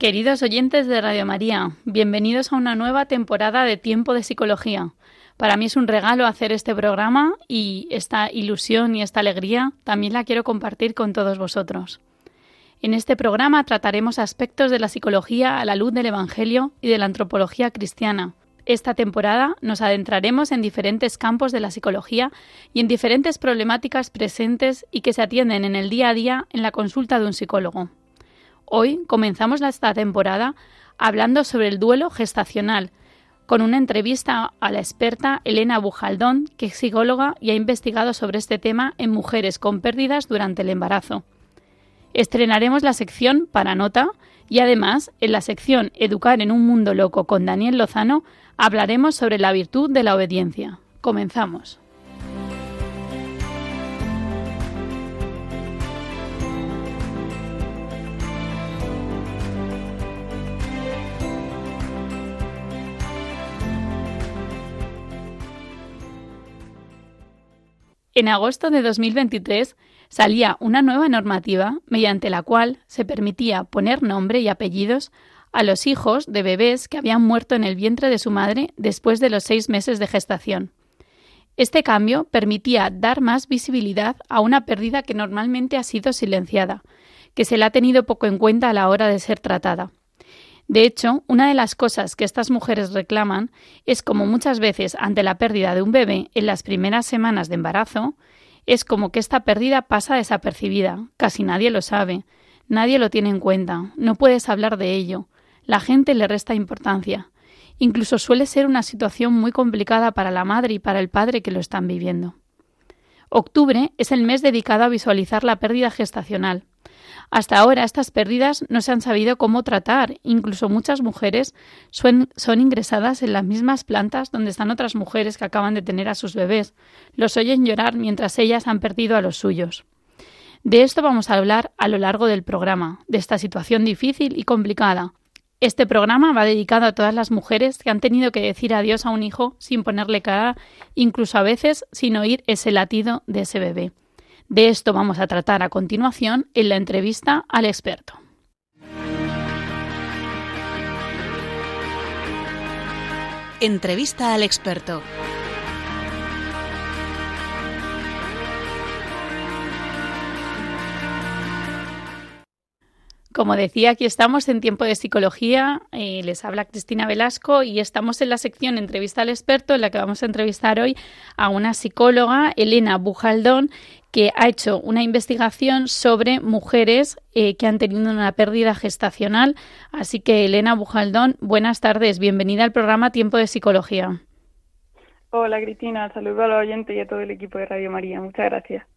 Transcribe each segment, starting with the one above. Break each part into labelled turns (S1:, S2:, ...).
S1: Queridos oyentes de Radio María, bienvenidos a una nueva temporada de Tiempo de Psicología. Para mí es un regalo hacer este programa y esta ilusión y esta alegría también la quiero compartir con todos vosotros. En este programa trataremos aspectos de la psicología a la luz del Evangelio y de la antropología cristiana. Esta temporada nos adentraremos en diferentes campos de la psicología y en diferentes problemáticas presentes y que se atienden en el día a día en la consulta de un psicólogo. Hoy comenzamos esta temporada hablando sobre el duelo gestacional, con una entrevista a la experta Elena Bujaldón, que es psicóloga y ha investigado sobre este tema en mujeres con pérdidas durante el embarazo. Estrenaremos la sección para nota y además en la sección Educar en un mundo loco con Daniel Lozano hablaremos sobre la virtud de la obediencia. Comenzamos. En agosto de 2023 salía una nueva normativa mediante la cual se permitía poner nombre y apellidos a los hijos de bebés que habían muerto en el vientre de su madre después de los seis meses de gestación. Este cambio permitía dar más visibilidad a una pérdida que normalmente ha sido silenciada, que se le ha tenido poco en cuenta a la hora de ser tratada. De hecho, una de las cosas que estas mujeres reclaman es como muchas veces ante la pérdida de un bebé en las primeras semanas de embarazo, es como que esta pérdida pasa desapercibida, casi nadie lo sabe, nadie lo tiene en cuenta, no puedes hablar de ello, la gente le resta importancia. Incluso suele ser una situación muy complicada para la madre y para el padre que lo están viviendo. Octubre es el mes dedicado a visualizar la pérdida gestacional, hasta ahora estas pérdidas no se han sabido cómo tratar. Incluso muchas mujeres son, ingresadas en las mismas plantas donde están otras mujeres que acaban de tener a sus bebés. Los oyen llorar mientras ellas han perdido a los suyos. De esto vamos a hablar a lo largo del programa, de esta situación difícil y complicada. Este programa va dedicado a todas las mujeres que han tenido que decir adiós a un hijo sin ponerle cara, incluso a veces sin oír ese latido de ese bebé. De esto vamos a tratar a continuación en la entrevista al experto.
S2: Entrevista al experto.
S1: Como decía, aquí estamos en tiempo de psicología. Eh, les habla Cristina Velasco y estamos en la sección Entrevista al experto, en la que vamos a entrevistar hoy a una psicóloga, Elena Bujaldón, que ha hecho una investigación sobre mujeres eh, que han tenido una pérdida gestacional. Así que, Elena Bujaldón, buenas tardes. Bienvenida al programa Tiempo de Psicología.
S3: Hola, Cristina. Saludos a los oyentes y a todo el equipo de Radio María. Muchas gracias.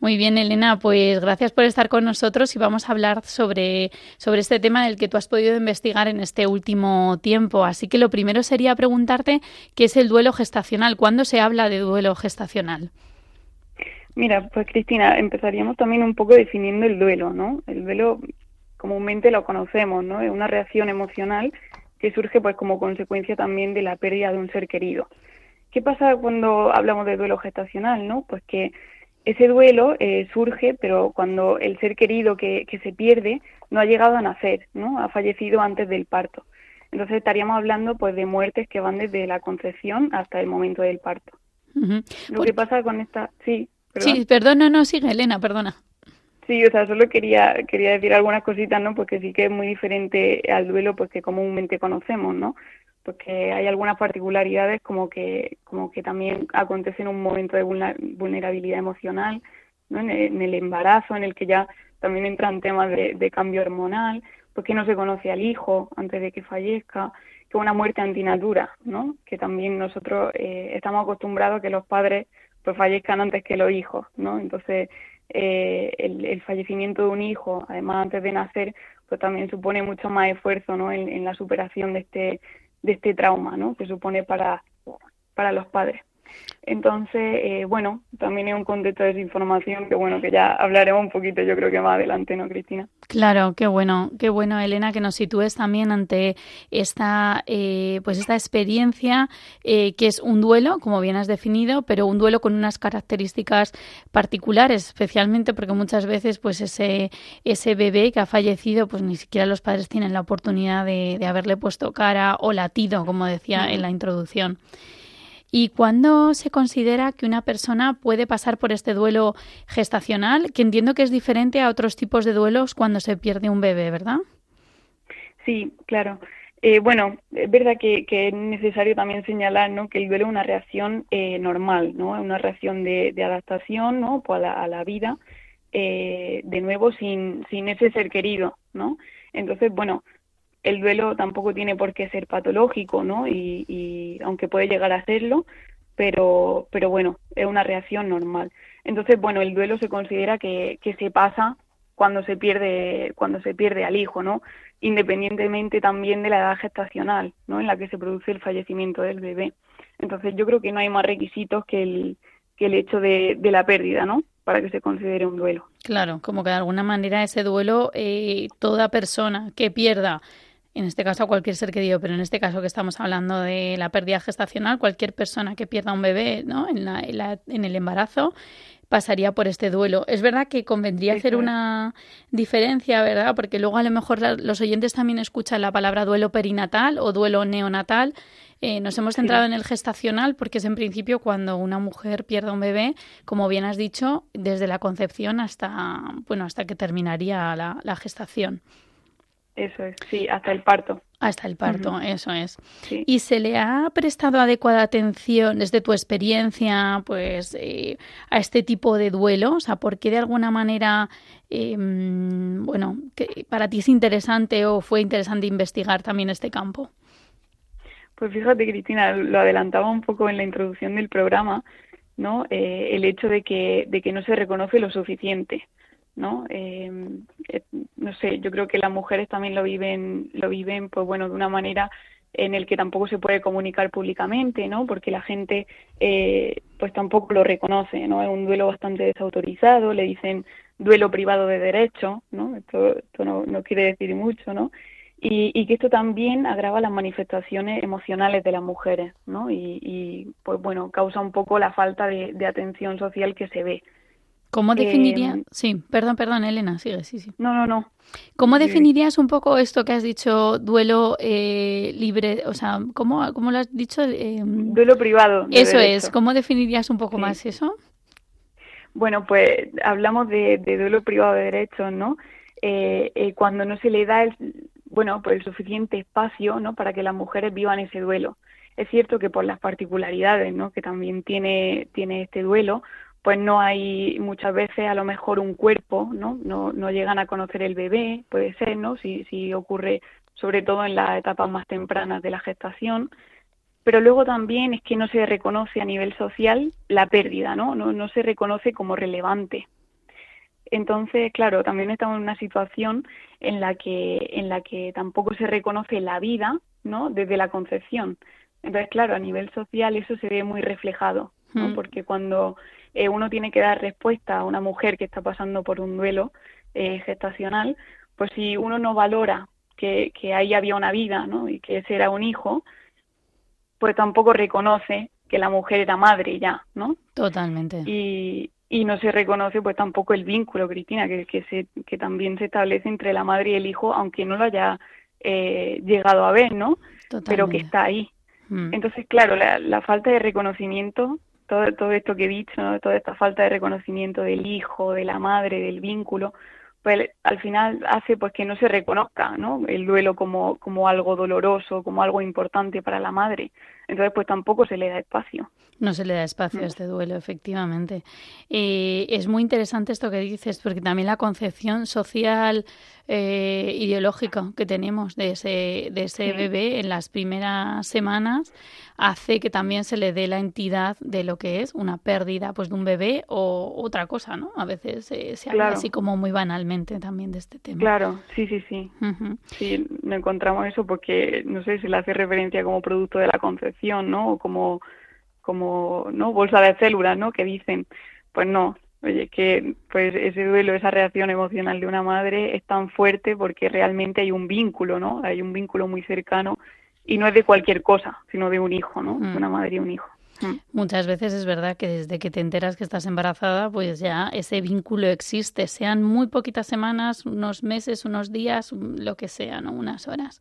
S1: Muy bien, Elena, pues gracias por estar con nosotros y vamos a hablar sobre, sobre este tema del que tú has podido investigar en este último tiempo. Así que lo primero sería preguntarte qué es el duelo gestacional. ¿Cuándo se habla de duelo gestacional?
S3: Mira, pues Cristina, empezaríamos también un poco definiendo el duelo, ¿no? El duelo comúnmente lo conocemos, ¿no? Es una reacción emocional que surge pues como consecuencia también de la pérdida de un ser querido. ¿Qué pasa cuando hablamos de duelo gestacional, no? Pues que ese duelo eh, surge, pero cuando el ser querido que, que se pierde no ha llegado a nacer, ¿no? Ha fallecido antes del parto. Entonces estaríamos hablando pues de muertes que van desde la concepción hasta el momento del parto. Lo que pasa con esta, sí,
S1: Sí, perdón, no, no, sigue Elena, perdona.
S3: Sí, o sea, solo quería quería decir algunas cositas, ¿no? Porque sí que es muy diferente al duelo pues que comúnmente conocemos, ¿no? Porque hay algunas particularidades como que como que también acontece en un momento de vulnerabilidad emocional, ¿no? En el, embarazo, en el que ya también entran temas de, cambio hormonal, pues que no se conoce al hijo antes de que fallezca, que una muerte antinatura, ¿no? Que también nosotros eh, estamos acostumbrados a que los padres pues fallezcan antes que los hijos, ¿no? Entonces, eh, el, fallecimiento de un hijo, además antes de nacer, pues también supone mucho más esfuerzo, ¿no? En, en la superación de este, de este trauma, ¿no? Que supone para, para los padres. Entonces, eh, bueno, también es un contexto de desinformación que, bueno, que ya hablaremos un poquito, yo creo que más adelante, ¿no, Cristina?
S1: Claro, qué bueno, qué bueno, Elena, que nos sitúes también ante esta, eh, pues esta experiencia eh, que es un duelo, como bien has definido, pero un duelo con unas características particulares, especialmente porque muchas veces, pues ese, ese bebé que ha fallecido, pues ni siquiera los padres tienen la oportunidad de, de haberle puesto cara o latido, como decía en la introducción. ¿Y cuándo se considera que una persona puede pasar por este duelo gestacional? Que entiendo que es diferente a otros tipos de duelos cuando se pierde un bebé, ¿verdad?
S3: Sí, claro. Eh, bueno, es verdad que, es necesario también señalar ¿no? que el duelo es una reacción eh, normal, ¿no? una reacción de, adaptación ¿no? pues a, la, vida, eh, de nuevo sin, sin ese ser querido. ¿no? Entonces, bueno, el duelo tampoco tiene por qué ser patológico, ¿no? Y, aunque puede llegar a serlo, pero, pero bueno, es una reacción normal. Entonces, bueno, el duelo se considera que, que se pasa cuando se pierde, cuando se pierde al hijo, ¿no? Independientemente también de la edad gestacional, ¿no? En la que se produce el fallecimiento del bebé. Entonces, yo creo que no hay más requisitos que el, que el hecho de, de la pérdida, ¿no? Para que se considere un duelo.
S1: Claro, como que de alguna manera ese duelo, eh, toda persona que pierda en este caso a cualquier ser querido, pero en este caso que estamos hablando de la pérdida gestacional, cualquier persona que pierda un bebé ¿no? en, la, en, el embarazo pasaría por este duelo. Es verdad que convendría hacer una diferencia, ¿verdad? Porque luego a lo mejor los oyentes también escuchan la palabra duelo perinatal o duelo neonatal. Eh, nos hemos centrado en el gestacional porque es en principio cuando una mujer pierde un bebé, como bien has dicho, desde la concepción hasta, bueno, hasta que terminaría la gestación.
S3: Eso es, sí, hasta el parto.
S1: Hasta el parto, eso es. ¿Y se le ha prestado adecuada atención desde tu experiencia pues, eh, a este tipo de duelo? O sea, ¿por qué de alguna manera, em, bueno, que para ti es interesante o fue interesante investigar también este campo?
S3: Pues fíjate, Cristina, lo adelantaba un poco en la introducción del programa, ¿no? Eh, el hecho de que, de que no se reconoce lo suficiente. ¿No? Em, eh, no sé, yo creo que las mujeres también lo viven, lo viven, pues bueno, de una manera en el que tampoco se puede comunicar públicamente, ¿no? Porque la gente, eh, pues tampoco lo reconoce, ¿no? Es un duelo bastante desautorizado, le dicen duelo privado de derecho, ¿no? Esto, esto no, no quiere decir mucho, ¿no? Y, y, que esto también agrava las manifestaciones emocionales de las mujeres, ¿no? Y, y pues bueno, causa un poco la falta de, de atención social que se ve.
S1: ¿Cómo definirías? Em, sí, perdón, perdón, Elena, sigue, sí, sí.
S3: No, no, no.
S1: ¿Cómo definirías un poco esto que has dicho, duelo eh, libre? O sea, ¿cómo, cómo lo has dicho?
S3: Em, duelo privado.
S1: Eso es, ¿cómo definirías un poco más eso?
S3: Bueno, pues hablamos de, duelo privado de derechos, ¿no? Eh, eh, cuando no se le da el, bueno, pues el suficiente espacio, ¿no? Para que las mujeres vivan ese duelo. Es cierto que por las particularidades, ¿no? Que también tiene, tiene este duelo, pues no hay muchas veces a lo mejor un cuerpo, ¿no? No, no llegan a conocer el bebé, puede ser, ¿no? Si, si ocurre sobre todo en las etapas más tempranas de la gestación, pero luego también es que no se reconoce a nivel social la pérdida, ¿no? No, no se reconoce como relevante. Entonces, claro, también estamos en una situación en la que, en la que tampoco se reconoce la vida, ¿no? Desde la concepción. Entonces, claro, a nivel social eso se ve muy reflejado, ¿no? Mm. Porque cuando eh, uno tiene que dar respuesta a una mujer que está pasando por un duelo eh, gestacional, pues si uno no valora que, que ahí había una vida ¿no? y que ese era un hijo, pues tampoco reconoce que la mujer era madre ya, ¿no?
S1: Totalmente.
S3: Y, y no se reconoce pues tampoco el vínculo, Cristina, que, que, se, que también se establece entre la madre y el hijo, aunque no lo haya eh, llegado a ver, ¿no? Pero que está ahí. Mm. Entonces, claro, la, la, falta de reconocimiento todo, todo esto que he dicho, toda esta falta de reconocimiento del hijo, de la madre, del vínculo, pues al final hace pues que no se reconozca ¿no? el duelo como, como algo doloroso, como algo importante para la madre, Entonces, pues tampoco se le da espacio.
S1: No se le da espacio a mm. este duelo, efectivamente. Eh, es muy interesante esto que dices, porque también la concepción social eh, ideológica que tenemos de ese, de ese bebé en las primeras semanas hace que también se le dé la entidad de lo que es una pérdida pues de un bebé o otra cosa, ¿no? A veces eh, se habla así como muy banalmente también de este tema.
S3: Claro, sí, sí, sí. Sí, no encontramos eso porque, no sé, se le hace referencia como producto de la concepción, ¿no? O como como no bolsa de células, ¿no? Que dicen, pues no, oye, que pues ese duelo, esa reacción emocional de una madre es tan fuerte porque realmente hay un vínculo, ¿no? Hay un vínculo muy cercano y no es de cualquier cosa, sino de un hijo, ¿no? De una mm. madre y un hijo.
S1: Mm. Muchas veces es verdad que desde que te enteras que estás embarazada, pues ya ese vínculo existe, sean muy poquitas semanas, unos meses, unos días, lo que sea, ¿no? Unas horas.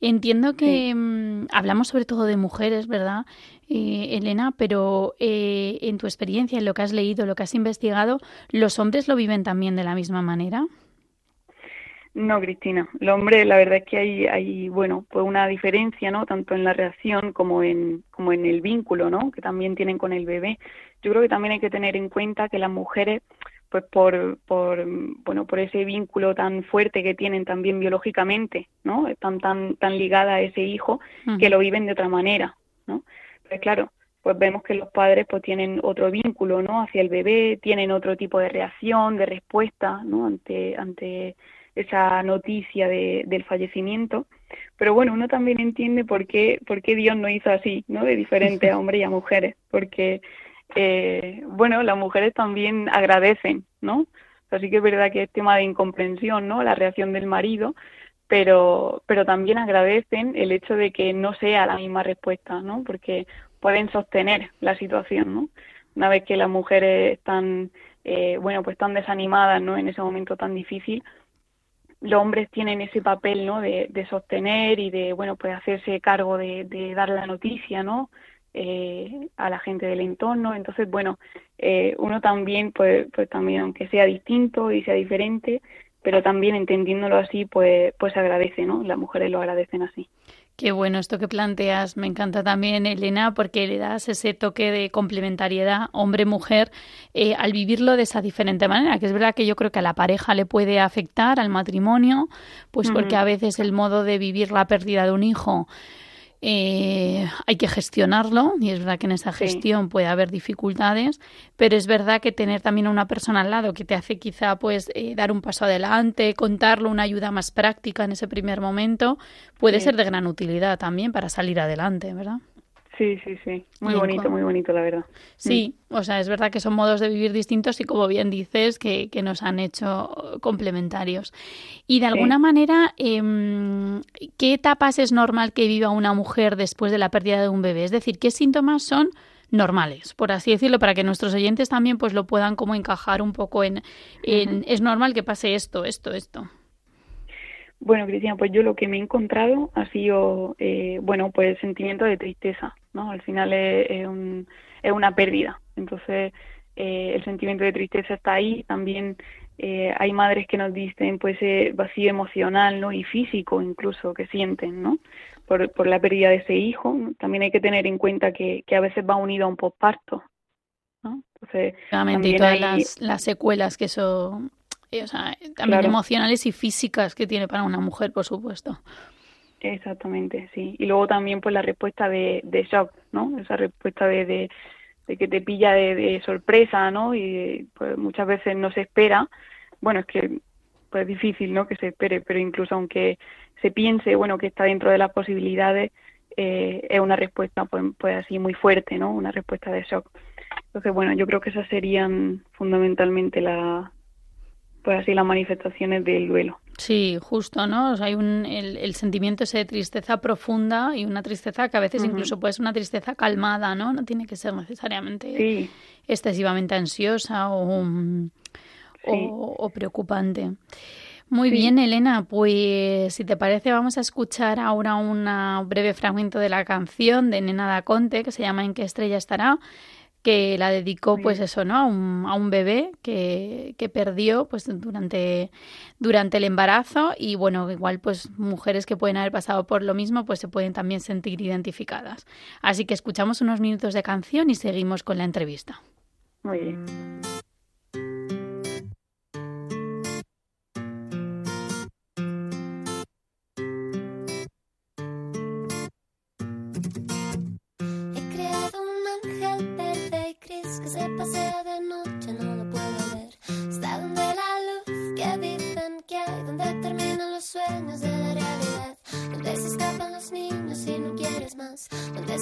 S1: Entiendo que mm, hablamos sobre todo de mujeres, ¿verdad, eh, Elena? Pero eh, en tu experiencia, en lo que has leído, lo que has investigado, ¿los hombres lo viven también de la misma manera?
S3: No, Cristina. El hombre, la verdad es que hay, hay, bueno, pues una diferencia, ¿no? Tanto en la reacción como en, como en el vínculo, ¿no? Que también tienen con el bebé. Yo creo que también hay que tener en cuenta que las mujeres pues por, por bueno por ese vínculo tan fuerte que tienen también biológicamente no están tan tan ligadas a ese hijo que lo viven de otra manera no pues claro pues vemos que los padres pues tienen otro vínculo no hacia el bebé tienen otro tipo de reacción de respuesta no ante ante esa noticia de, del fallecimiento pero bueno uno también entiende por qué por qué Dios no hizo así no de diferente a hombres y a mujeres porque eh, bueno, las mujeres también agradecen, ¿no? Así que es verdad que es tema de incomprensión, ¿no? La reacción del marido, pero, pero también agradecen el hecho de que no sea la misma respuesta, ¿no? Porque pueden sostener la situación, ¿no? Una vez que las mujeres están, eh, bueno, pues están desanimadas, ¿no? En ese momento tan difícil, los hombres tienen ese papel, ¿no? De, sostener y de, bueno, pues hacerse cargo de, de dar la noticia, ¿no? eh, a la gente del entorno. Entonces, bueno, eh, uno también, pues, pues también, aunque sea distinto y sea diferente, pero también entendiéndolo así, pues, pues agradece, ¿no? Las mujeres lo agradecen así.
S1: Qué bueno esto que planteas. Me encanta también, Elena, porque le das ese toque de complementariedad hombre-mujer eh, al vivirlo de esa diferente manera, que es verdad que yo creo que a la pareja le puede afectar, al matrimonio, pues porque a veces el modo de vivir la pérdida de un hijo eh, hay que gestionarlo y es verdad que en esa gestión puede haber dificultades, pero es verdad que tener también a una persona al lado que te hace quizá pues eh, dar un paso adelante, contarlo, una ayuda más práctica en ese primer momento, puede ser de gran utilidad también para salir adelante, ¿verdad?
S3: Sí, sí, sí. Muy bonito, muy bonito, la verdad.
S1: Sí, mm. o sea, es verdad que son modos de vivir distintos y, como bien dices, que, que nos han hecho complementarios. Y de alguna manera, eh, ¿qué etapas es normal que viva una mujer después de la pérdida de un bebé? Es decir, ¿qué síntomas son normales, por así decirlo, para que nuestros oyentes también pues lo puedan como encajar un poco en, en es normal que pase esto, esto, esto?
S3: Bueno, Cristina, pues yo lo que me he encontrado ha sido, eh, bueno, pues el sentimiento de tristeza, ¿no? Al final es, es, un, es una pérdida. Entonces, eh, el sentimiento de tristeza está ahí. También eh, hay madres que nos dicen, pues, ese vacío emocional, ¿no? Y físico incluso que sienten, ¿no? Por, por la pérdida de ese hijo. También hay que tener en cuenta que, que a veces va unido a un posparto, ¿no?
S1: Entonces, y todas las, las secuelas que eso o sea, también emocionales y físicas que tiene para una mujer, por supuesto.
S3: Exactamente, sí. Y luego también pues la respuesta de, de shock, ¿no? Esa respuesta de, de, que te pilla de, sorpresa, ¿no? Y pues muchas veces no se espera. Bueno, es que pues es difícil, ¿no? Que se espere, pero incluso aunque se piense, bueno, que está dentro de las posibilidades, eh, es una respuesta pues, pues así muy fuerte, ¿no? Una respuesta de shock. Entonces, bueno, yo creo que esas serían fundamentalmente la, pues así las manifestaciones del duelo.
S1: Sí, justo, ¿no? hay un, el, sentimiento ese de tristeza profunda y una tristeza que a veces incluso puede ser una tristeza calmada, ¿no? No tiene que ser necesariamente excesivamente ansiosa o, o, preocupante. Muy bien, Elena, pues si te parece vamos a escuchar ahora un breve fragmento de la canción de Nena da Conte que se llama ¿En qué estrella estará? Que la dedicó pues eso, ¿no? A un, a un bebé que, que, perdió pues durante, durante el embarazo y bueno, igual pues mujeres que pueden haber pasado por lo mismo pues se pueden también sentir identificadas. Así que escuchamos unos minutos de canción y seguimos con la entrevista.
S3: Muy bien.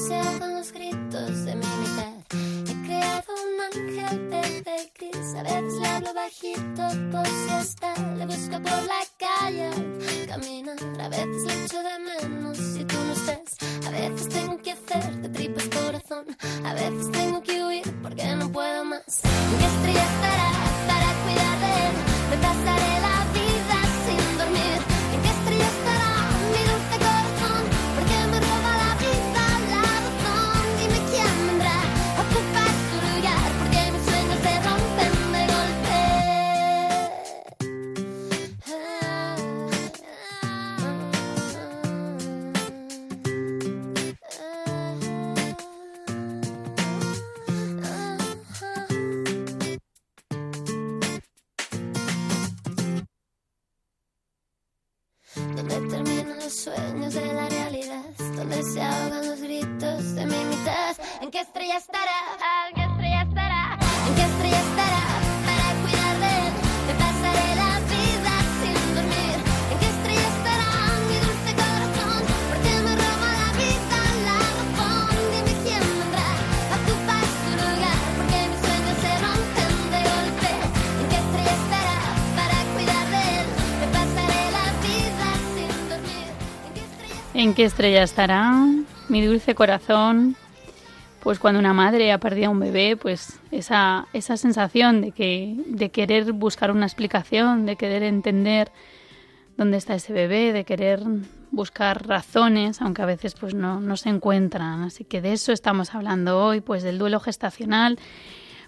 S4: observan los gritos de mi mitad. He creado un ángel bebé gris, a veces le hablo bajito por si está, le busco por la calle, camina, a veces le echo de menos si tú no estás, a veces tengo que hacer de tripas corazón, a veces
S1: ¿En qué estrella estará mi dulce corazón? Pues cuando una madre ha perdido a un bebé, pues esa, esa sensación de, que, de querer buscar una explicación, de querer entender dónde está ese bebé, de querer buscar razones, aunque a veces pues no, no se encuentran. Así que de eso estamos hablando hoy, pues del duelo gestacional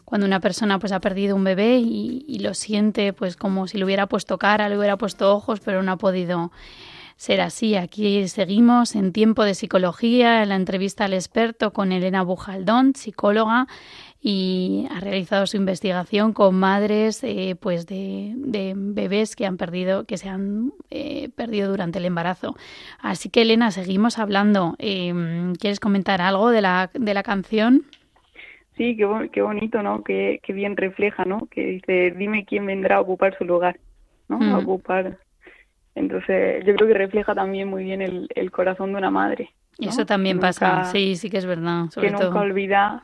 S1: cuando una persona pues ha perdido un bebé y, y, lo siente pues como si le hubiera puesto cara, le hubiera puesto ojos, pero no ha podido ser así. Aquí seguimos en tiempo de psicología, en la entrevista al experto con Elena Bujaldón, psicóloga, y ha realizado su investigación con madres eh, pues de, bebés que han perdido, que se han eh, perdido durante el embarazo. Así que Elena, seguimos hablando. Em, ¿Quieres comentar algo de la, de la canción?
S3: Sí, qué, qué bonito, ¿no? Qué, qué, bien refleja, ¿no? Que dice, dime quién vendrá a ocupar su lugar, ¿no? A mm. ocupar entonces, yo creo que refleja también muy bien el, el corazón de una madre.
S1: Eso también pasa, sí, sí que es verdad.
S3: que nunca olvida,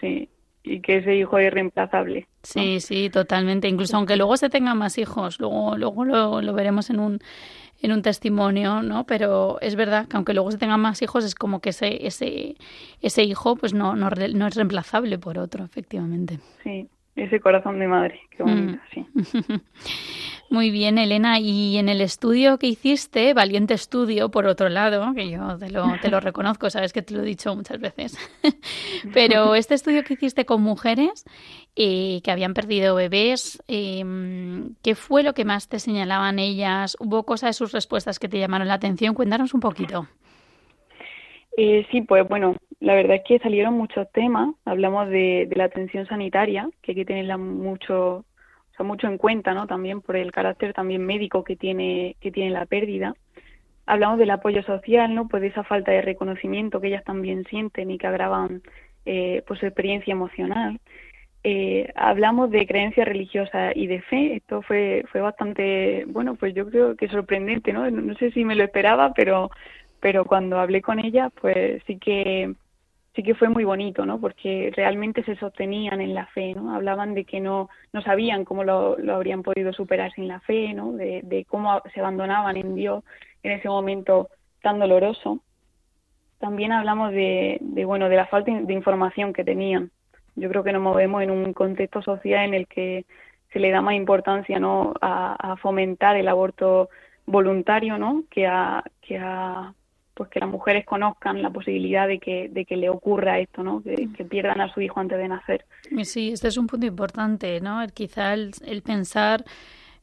S3: sí, y que ese hijo es irreemplazable.
S1: Sí, sí, totalmente. Incluso aunque luego se tengan más hijos, luego, luego lo, lo, veremos en un, en un testimonio, ¿no? Pero es verdad que aunque luego se tengan más hijos, es como que ese, ese, ese hijo pues no, no, no es reemplazable por otro, efectivamente.
S3: Sí, ese corazón de madre, qué bonito, mm. sí.
S1: Muy bien, Elena. Y en el estudio que hiciste, valiente estudio, por otro lado, que yo te lo, te lo reconozco, sabes que te lo he dicho muchas veces, pero este estudio que hiciste con mujeres eh, que habían perdido bebés, eh, ¿qué fue lo que más te señalaban ellas? ¿Hubo cosas de sus respuestas que te llamaron la atención? Cuéntanos un poquito.
S3: Eh, sí, pues bueno, la verdad es que salieron muchos temas. Hablamos de, de la atención sanitaria, que hay que tenerla mucho mucho en cuenta, ¿no? También por el carácter también médico que tiene, que tiene la pérdida. Hablamos del apoyo social, ¿no? Pues de esa falta de reconocimiento que ellas también sienten y que agravan eh, pues su experiencia emocional. Eh, hablamos de creencia religiosa y de fe. Esto fue, fue bastante, bueno, pues yo creo que sorprendente, ¿no? No sé si me lo esperaba, pero, pero cuando hablé con ella, pues sí que sí que fue muy bonito, ¿no? Porque realmente se sostenían en la fe, ¿no? Hablaban de que no, no sabían cómo lo, habrían podido superar sin la fe, ¿no? De, de, cómo se abandonaban en Dios en ese momento tan doloroso. También hablamos de, de, bueno, de la falta de información que tenían. Yo creo que nos movemos en un contexto social en el que se le da más importancia, ¿no? A, a fomentar el aborto voluntario, ¿no? Que a, que a pues que las mujeres conozcan la posibilidad de que, de que le ocurra esto, ¿no? Que, pierdan a su hijo antes de nacer.
S1: Sí, este es un punto importante, ¿no? El, quizá el, pensar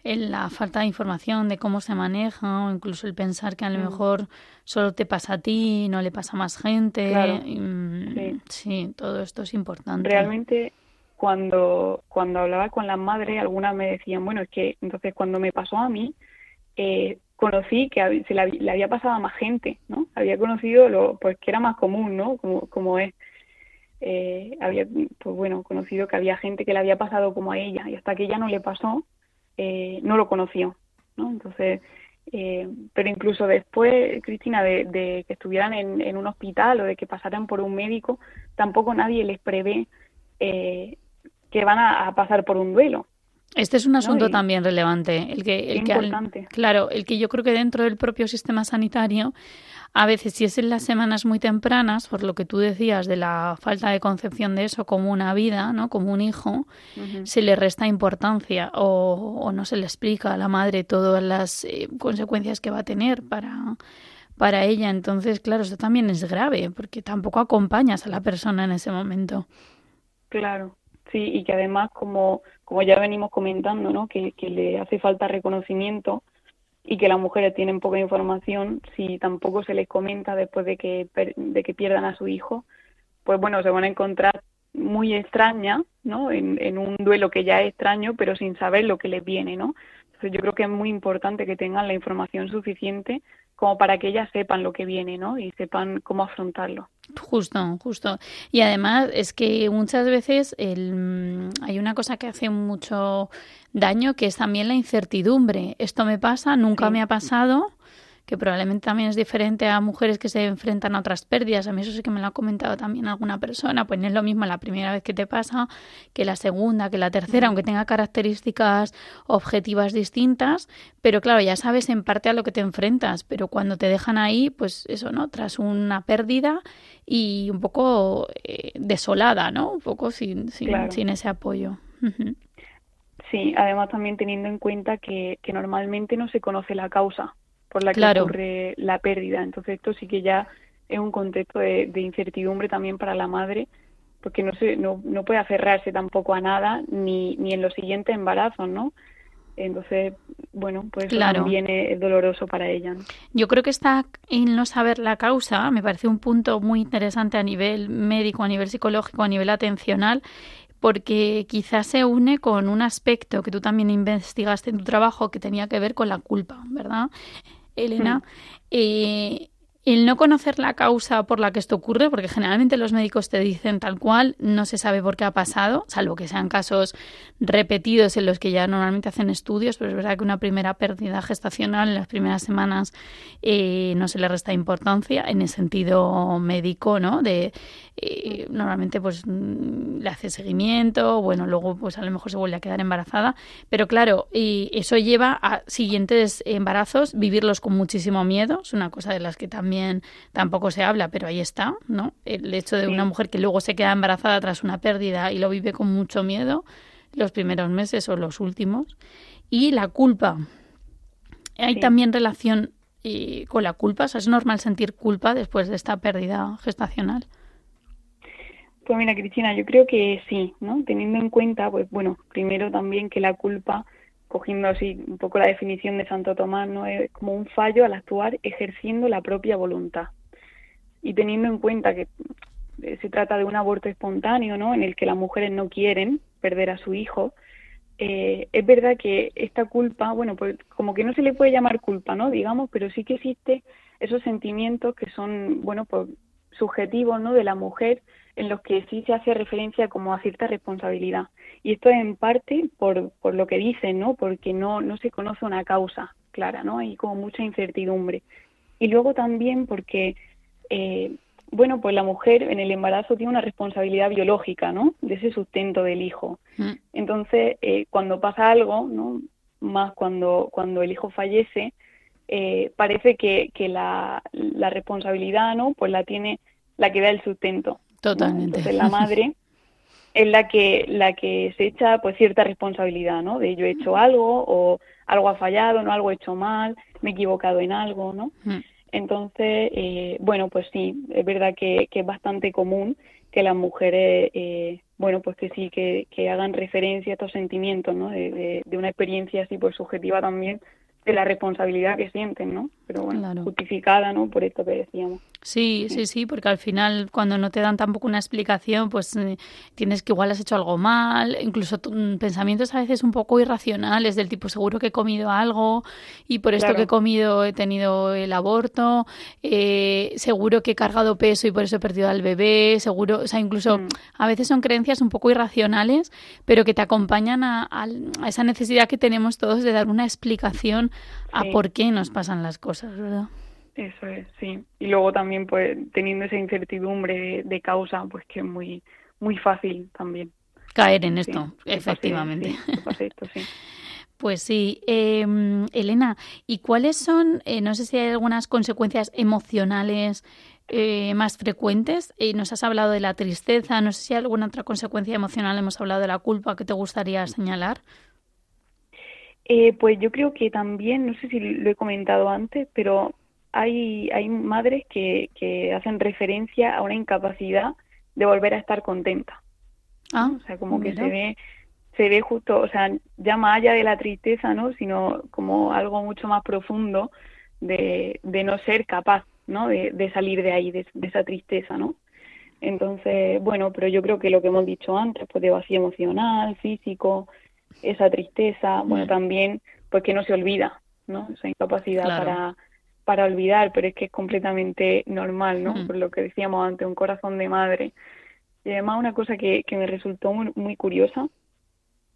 S1: en la falta de información de cómo se maneja o incluso el pensar que a lo mm. mejor solo te pasa a ti, no le pasa a más gente. Mm, sí. todo esto es importante.
S3: Realmente cuando, cuando hablaba con las madres, algunas me decían, bueno, es que entonces cuando me pasó a mí, eh, conocí que se le, había pasado a más gente, ¿no? Había conocido lo, pues que era más común, ¿no? Como, como es. Eh, había, pues bueno, conocido que había gente que le había pasado como a ella y hasta que ella no le pasó, eh, no lo conoció, ¿no? Entonces, eh, pero incluso después, Cristina, de, que estuvieran en, en, un hospital o de que pasaran por un médico, tampoco nadie les prevé que van a pasar por un duelo.
S1: Este es un asunto también relevante, el que, el que claro, el que yo creo que dentro del propio sistema sanitario, a veces si es en las semanas muy tempranas, por lo que tú decías de la falta de concepción de eso como una vida, ¿no? Como un hijo, se le resta importancia o, no se le explica a la madre todas las eh, consecuencias que va a tener para para ella. Entonces, claro, esto también es grave porque tampoco acompañas a la persona en ese momento.
S3: Claro, sí, y que además como como ya venimos comentando, ¿no? que, le hace falta reconocimiento y que las mujeres tienen poca información, si tampoco se les comenta después de que, de que pierdan a su hijo, pues bueno, se van a encontrar muy extraña, ¿no? En, en, un duelo que ya es extraño, pero sin saber lo que les viene, ¿no? Entonces yo creo que es muy importante que tengan la información suficiente como para que ellas sepan lo que viene, ¿no? Y sepan cómo afrontarlo.
S1: Justo, justo. Y además es que muchas veces el, mm, hay una cosa que hace mucho daño, que es también la incertidumbre. Esto me pasa, nunca me ha pasado que probablemente también es diferente a mujeres que se enfrentan a otras pérdidas. A mí eso sí que me lo ha comentado también alguna persona. Pues no es lo mismo la primera vez que te pasa que la segunda, que la tercera, aunque tenga características objetivas distintas. Pero claro, ya sabes en parte a lo que te enfrentas. Pero cuando te dejan ahí, pues eso, ¿no? Tras una pérdida y un poco eh, desolada, ¿no? Un poco sin, sin, ese apoyo.
S3: Sí, además también teniendo en cuenta que, que normalmente no se conoce la causa por la que ocurre la pérdida. Entonces esto sí que ya es un contexto de, incertidumbre también para la madre, porque no, se, no, no puede aferrarse tampoco a nada, ni, ni en los siguientes embarazos, ¿no? Entonces, bueno, pues también es doloroso para ella.
S1: Yo creo que está en no saber la causa, me parece un punto muy interesante a nivel médico, a nivel psicológico, a nivel atencional, porque quizás se une con un aspecto que tú también investigaste en tu trabajo que tenía que ver con la culpa, ¿verdad? Elena, eh, el no conocer la causa por la que esto ocurre, porque generalmente los médicos te dicen tal cual, no se sabe por qué ha pasado, salvo que sean casos repetidos en los que ya normalmente hacen estudios, pero es verdad que una primera pérdida gestacional en las primeras semanas eh, no se le resta importancia en el sentido médico, ¿no? De eh, normalmente pues mm, le hace seguimiento, bueno, luego pues a lo mejor se vuelve a quedar embarazada, pero claro, y eso lleva a siguientes embarazos vivirlos con muchísimo miedo, es una cosa de las que también tampoco se habla, pero ahí está, ¿no? El hecho de una mujer que luego se queda embarazada tras una pérdida y lo vive con mucho miedo los primeros meses o los últimos y la culpa. Hay también relación eh, con la culpa, o sea, es normal sentir culpa después de esta pérdida gestacional.
S3: Pues mira, Cristina, yo creo que sí, ¿no? Teniendo en cuenta, pues bueno, primero también que la culpa, cogiendo así un poco la definición de Santo Tomás, ¿no? Es como un fallo al actuar ejerciendo la propia voluntad. Y teniendo en cuenta que eh, se trata de un aborto espontáneo, ¿no? En el que las mujeres no quieren perder a su hijo, eh, es verdad que esta culpa, bueno, pues como que no se le puede llamar culpa, ¿no? Digamos, pero sí que existe esos sentimientos que son, bueno, pues subjetivos, ¿no? De la mujer en los que sí se hace referencia como a cierta responsabilidad. Y esto es en parte por, por lo que dicen, ¿no? Porque no, no se conoce una causa clara, ¿no? Hay como mucha incertidumbre. Y luego también porque, eh, bueno, pues la mujer en el embarazo tiene una responsabilidad biológica, ¿no? De ese sustento del hijo. Mm. Entonces, eh, cuando pasa algo, ¿no? Más cuando, cuando el hijo fallece, eh, parece que, que la, la responsabilidad, ¿no? Pues la tiene la que da el sustento.
S1: Totalmente.
S3: Entonces la madre es la que, la que se echa pues cierta responsabilidad, ¿no? De yo he hecho algo o algo ha fallado, no algo he hecho mal, me he equivocado en algo, ¿no? Entonces, eh, bueno, pues sí, es verdad que, es bastante común que las mujeres, eh, bueno, pues que sí, que, hagan referencia a estos sentimientos, ¿no? De, de, una experiencia así, pues subjetiva también, de la responsabilidad que sienten, ¿no? Pero bueno, justificada, ¿no? Por esto que decíamos.
S1: Sí, sí, sí, porque al final cuando no te dan tampoco una explicación, pues eh, tienes que igual has hecho algo mal, incluso mm, pensamientos a veces un poco irracionales del tipo seguro que he comido algo y por esto que he comido he tenido el aborto, eh, seguro que he cargado peso y por eso he perdido al bebé, seguro, o sea, incluso mm. a veces son creencias un poco irracionales, pero que te acompañan a, esa necesidad que tenemos todos de dar una explicación a por qué nos pasan las cosas, ¿verdad?
S3: Eso es, sí. Y luego también, pues, teniendo esa incertidumbre de, causa, pues que es muy, muy fácil también.
S1: Caer en esto, efectivamente.
S3: sí.
S1: Pues sí, em, Elena, ¿y cuáles son, eh, no sé si hay algunas consecuencias emocionales eh, más frecuentes? Eh, nos has hablado de la tristeza, no sé si hay alguna otra consecuencia emocional, hemos hablado de la culpa que te gustaría señalar.
S3: Pues yo creo que también, no sé si lo he comentado antes, pero hay, hay madres que, que hacen referencia a una incapacidad de volver a estar contenta.
S1: Ah,
S3: o sea, como que se ve se ve justo, o sea, ya más allá de la tristeza, ¿no? Sino como algo mucho más profundo de, de no ser capaz, ¿no? De, de salir de ahí, de, esa tristeza, ¿no? Entonces, bueno, pero yo creo que lo que hemos dicho antes, pues de vacío emocional, físico, esa tristeza, bueno, mm. también, pues que no se olvida, ¿no? Esa incapacidad para para olvidar, pero es que es completamente normal, ¿no? Por lo que decíamos antes, un corazón de madre. Y además una cosa que, que me resultó muy, curiosa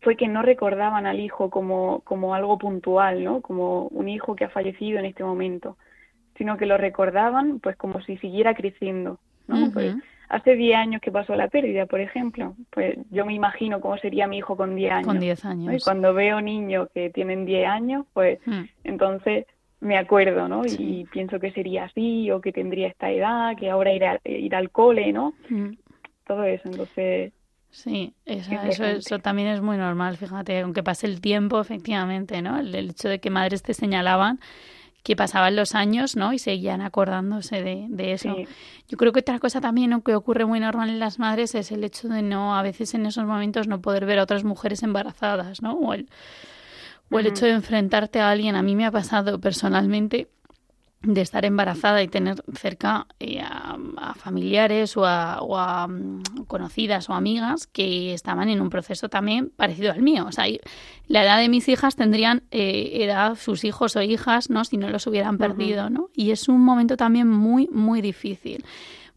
S3: fue que no recordaban al hijo como, como algo puntual, ¿no? Como un hijo que ha fallecido en este momento, sino que lo recordaban pues como si siguiera creciendo, ¿no? Pues hace 10 años que pasó la pérdida, por ejemplo, pues yo me imagino cómo sería mi hijo con 10 años.
S1: Con 10 años.
S3: Y cuando veo niños que tienen 10 años, pues mm. entonces me acuerdo, ¿no? Y pienso que sería así, o que tendría esta edad, que ahora ir, ir al cole, ¿no? Mm. Todo eso, entonces...
S1: Sí, eso, eso, también es muy normal, fíjate, aunque pase el tiempo, efectivamente, ¿no? El, hecho de que madres te señalaban que pasaban los años, ¿no? Y seguían acordándose de, de eso. Yo creo que otra cosa también que ocurre muy normal en las madres es el hecho de no, a veces en esos momentos no poder ver a otras mujeres embarazadas, ¿no? O el, o el hecho de enfrentarte a alguien, a mí me ha pasado personalmente de estar embarazada y tener cerca eh, a, familiares o a, mm, conocidas o amigas que estaban en un proceso también parecido al mío. O sea, la edad de mis hijas tendrían eh, edad sus hijos o hijas, ¿no? Si no los hubieran perdido, ¿no? Y es un momento también muy, muy difícil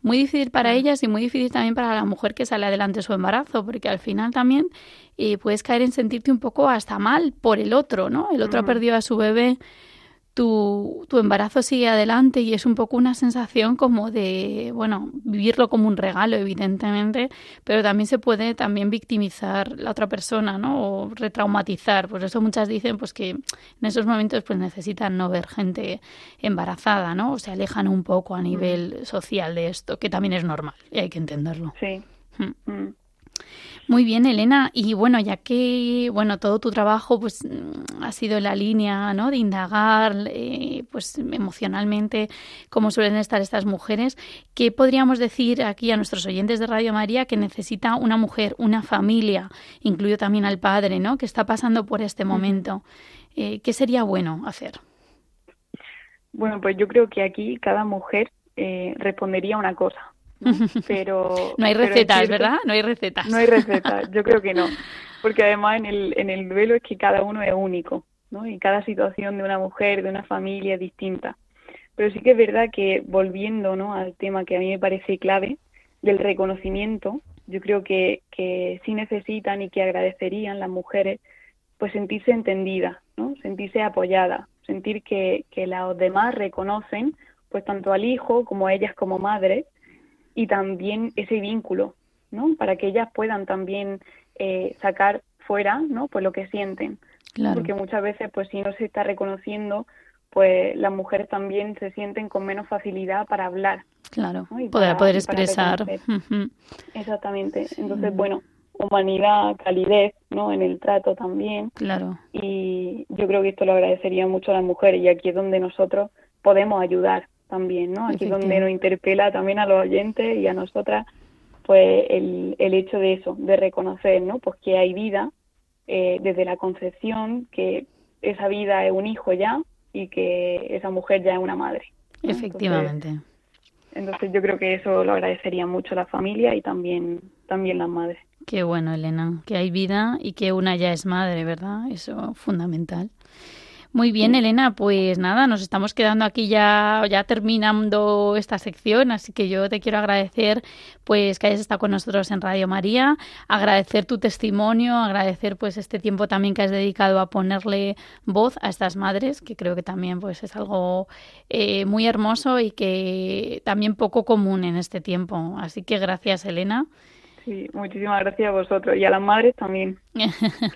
S1: muy difícil para ellas y muy difícil también para la mujer que sale adelante de su embarazo, porque al final también eh, puedes caer en sentirte un poco hasta mal por el otro, ¿no? El otro ha perdido a su bebé tu, tu embarazo sigue adelante y es un poco una sensación como de, bueno, vivirlo como un regalo, evidentemente, pero también se puede también victimizar la otra persona, ¿no? O retraumatizar. Por eso muchas dicen pues que en esos momentos pues necesitan no ver gente embarazada, ¿no? O se alejan un poco a nivel social de esto, que también es normal y hay que entenderlo.
S3: Sí. Mm. Mm.
S1: Muy bien, Elena. Y bueno, ya que bueno todo tu trabajo pues mm, ha sido en la línea ¿no? de indagar eh, pues emocionalmente cómo suelen estar estas mujeres, ¿qué podríamos decir aquí a nuestros oyentes de Radio María que necesita una mujer, una familia, incluyo también al padre, ¿no? que está pasando por este momento? Eh, ¿Qué sería bueno hacer?
S3: Bueno, pues yo creo que aquí cada mujer eh, respondería una cosa. Pero,
S1: no hay recetas, ¿verdad? No hay recetas.
S3: No hay recetas, yo creo que no. Porque además en el, en el duelo es que cada uno es único, ¿no? Y cada situación de una mujer, de una familia es distinta. Pero sí que es verdad que volviendo ¿no? al tema que a mí me parece clave, del reconocimiento, yo creo que, que sí necesitan y que agradecerían las mujeres pues sentirse entendidas, ¿no? sentirse apoyadas, sentir que, que los demás reconocen pues tanto al hijo como a ellas como madres y también ese vínculo, ¿no? Para que ellas puedan también eh, sacar fuera, ¿no? Pues lo que sienten. Porque muchas veces, pues si no se está reconociendo, pues las mujeres también se sienten con menos facilidad para hablar.
S1: Claro, para, poder expresar.
S3: Exactamente. Entonces, bueno, humanidad, calidez, ¿no? En el trato también.
S1: Claro.
S3: Y yo creo que esto lo agradecería mucho a las mujeres y aquí es donde nosotros podemos ayudar también, ¿no? Aquí donde nos interpela también a los oyentes y a nosotras, pues el, el hecho de eso, de reconocer, ¿no? Pues que hay vida eh, desde la concepción, que esa vida es un hijo ya y que esa mujer ya es una madre.
S1: Efectivamente.
S3: Entonces, yo creo que eso lo agradecería mucho la familia y también, también las madres.
S1: Qué bueno, Elena, que hay vida y que una ya es madre, ¿verdad? Eso es fundamental. Muy bien, Elena, pues nada, nos estamos quedando aquí ya, ya terminando esta sección, así que yo te quiero agradecer pues que hayas estado con nosotros en Radio María, agradecer tu testimonio, agradecer pues este tiempo también que has dedicado a ponerle voz a estas madres, que creo que también pues es algo eh, muy hermoso y que también poco común en este tiempo. Así que gracias, Elena.
S3: Sí, muchísimas gracias a vosotros y a las madres también.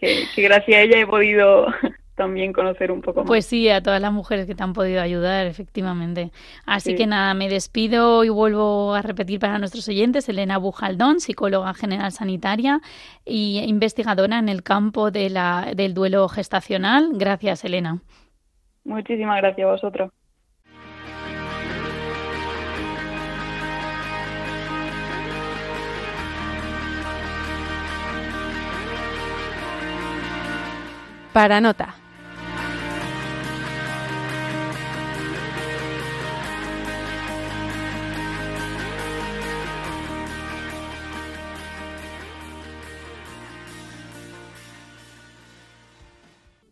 S3: que, que gracias a ella he podido también conocer un poco más.
S1: Pues sí, a todas las mujeres que te han podido ayudar, efectivamente. Así que nada, me despido y vuelvo a repetir para nuestros oyentes, Elena Bujaldón, psicóloga general sanitaria y investigadora en el campo de la, del duelo gestacional. Gracias, Elena.
S3: Muchísimas gracias a vosotros.
S5: Para nota.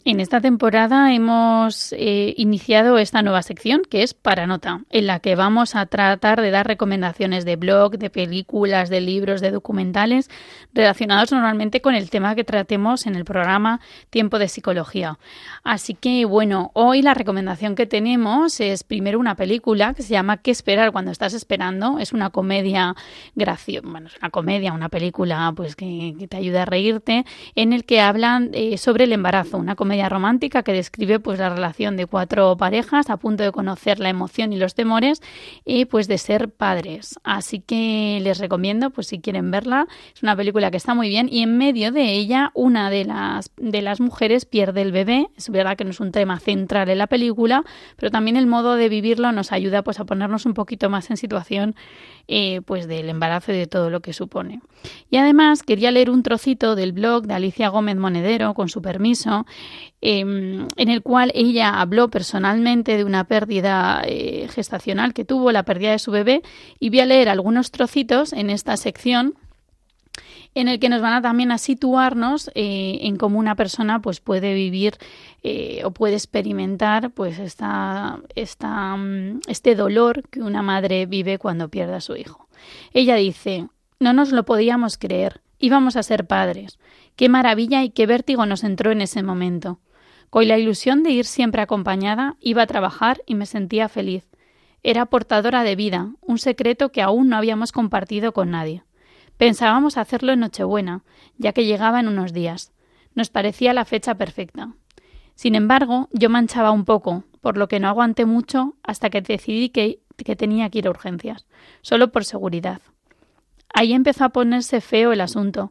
S1: En esta temporada hemos eh, iniciado esta nueva sección que es Para Nota, en la que vamos a tratar de dar recomendaciones de blog, de películas, de libros, de documentales relacionados normalmente con el tema que tratemos en el programa Tiempo de Psicología. Así que bueno, hoy la recomendación que tenemos es primero una película que se llama ¿Qué esperar cuando estás esperando? Es una comedia graciosa, bueno, es una comedia, una película pues que, te ayuda a reírte, en el que hablan eh, sobre el embarazo, una comedia romántica que describe pues la relación de cuatro parejas a punto de conocer la emoción y los temores y pues de ser padres. Así que les recomiendo pues si quieren verla, es una película que está muy bien y en medio de ella una de las de las mujeres pierde el bebé, es verdad que no es un tema central en la película, pero también el modo de vivirlo nos ayuda pues a ponernos un poquito más en situación eh, pues del embarazo y de todo lo que supone. Y además quería leer un trocito del blog de Alicia Gómez Monedero, con su permiso, em, en el cual ella habló personalmente de una pérdida eh, gestacional que tuvo, la pérdida de su bebé, y voy a leer algunos trocitos en esta sección en el que nos van a también a situarnos eh, en cómo una persona pues puede vivir eh, o puede experimentar pues esta, esta, mm, este dolor que una madre vive cuando pierde a su hijo. Ella dice, no nos lo podíamos creer, íbamos a ser padres. Qué maravilla y qué vértigo nos entró en ese momento. Con la ilusión de ir siempre acompañada, iba a trabajar y me sentía feliz. Era portadora de vida, un secreto que aún no habíamos compartido con nadie. Pensábamos hacerlo en Nochebuena, ya que llegaba en unos días. Nos parecía la fecha perfecta. Sin embargo, yo manchaba un poco, por lo que no aguanté mucho hasta que decidí que, tenía que ir a urgencias, solo por seguridad. Ahí empezó a ponerse feo el asunto.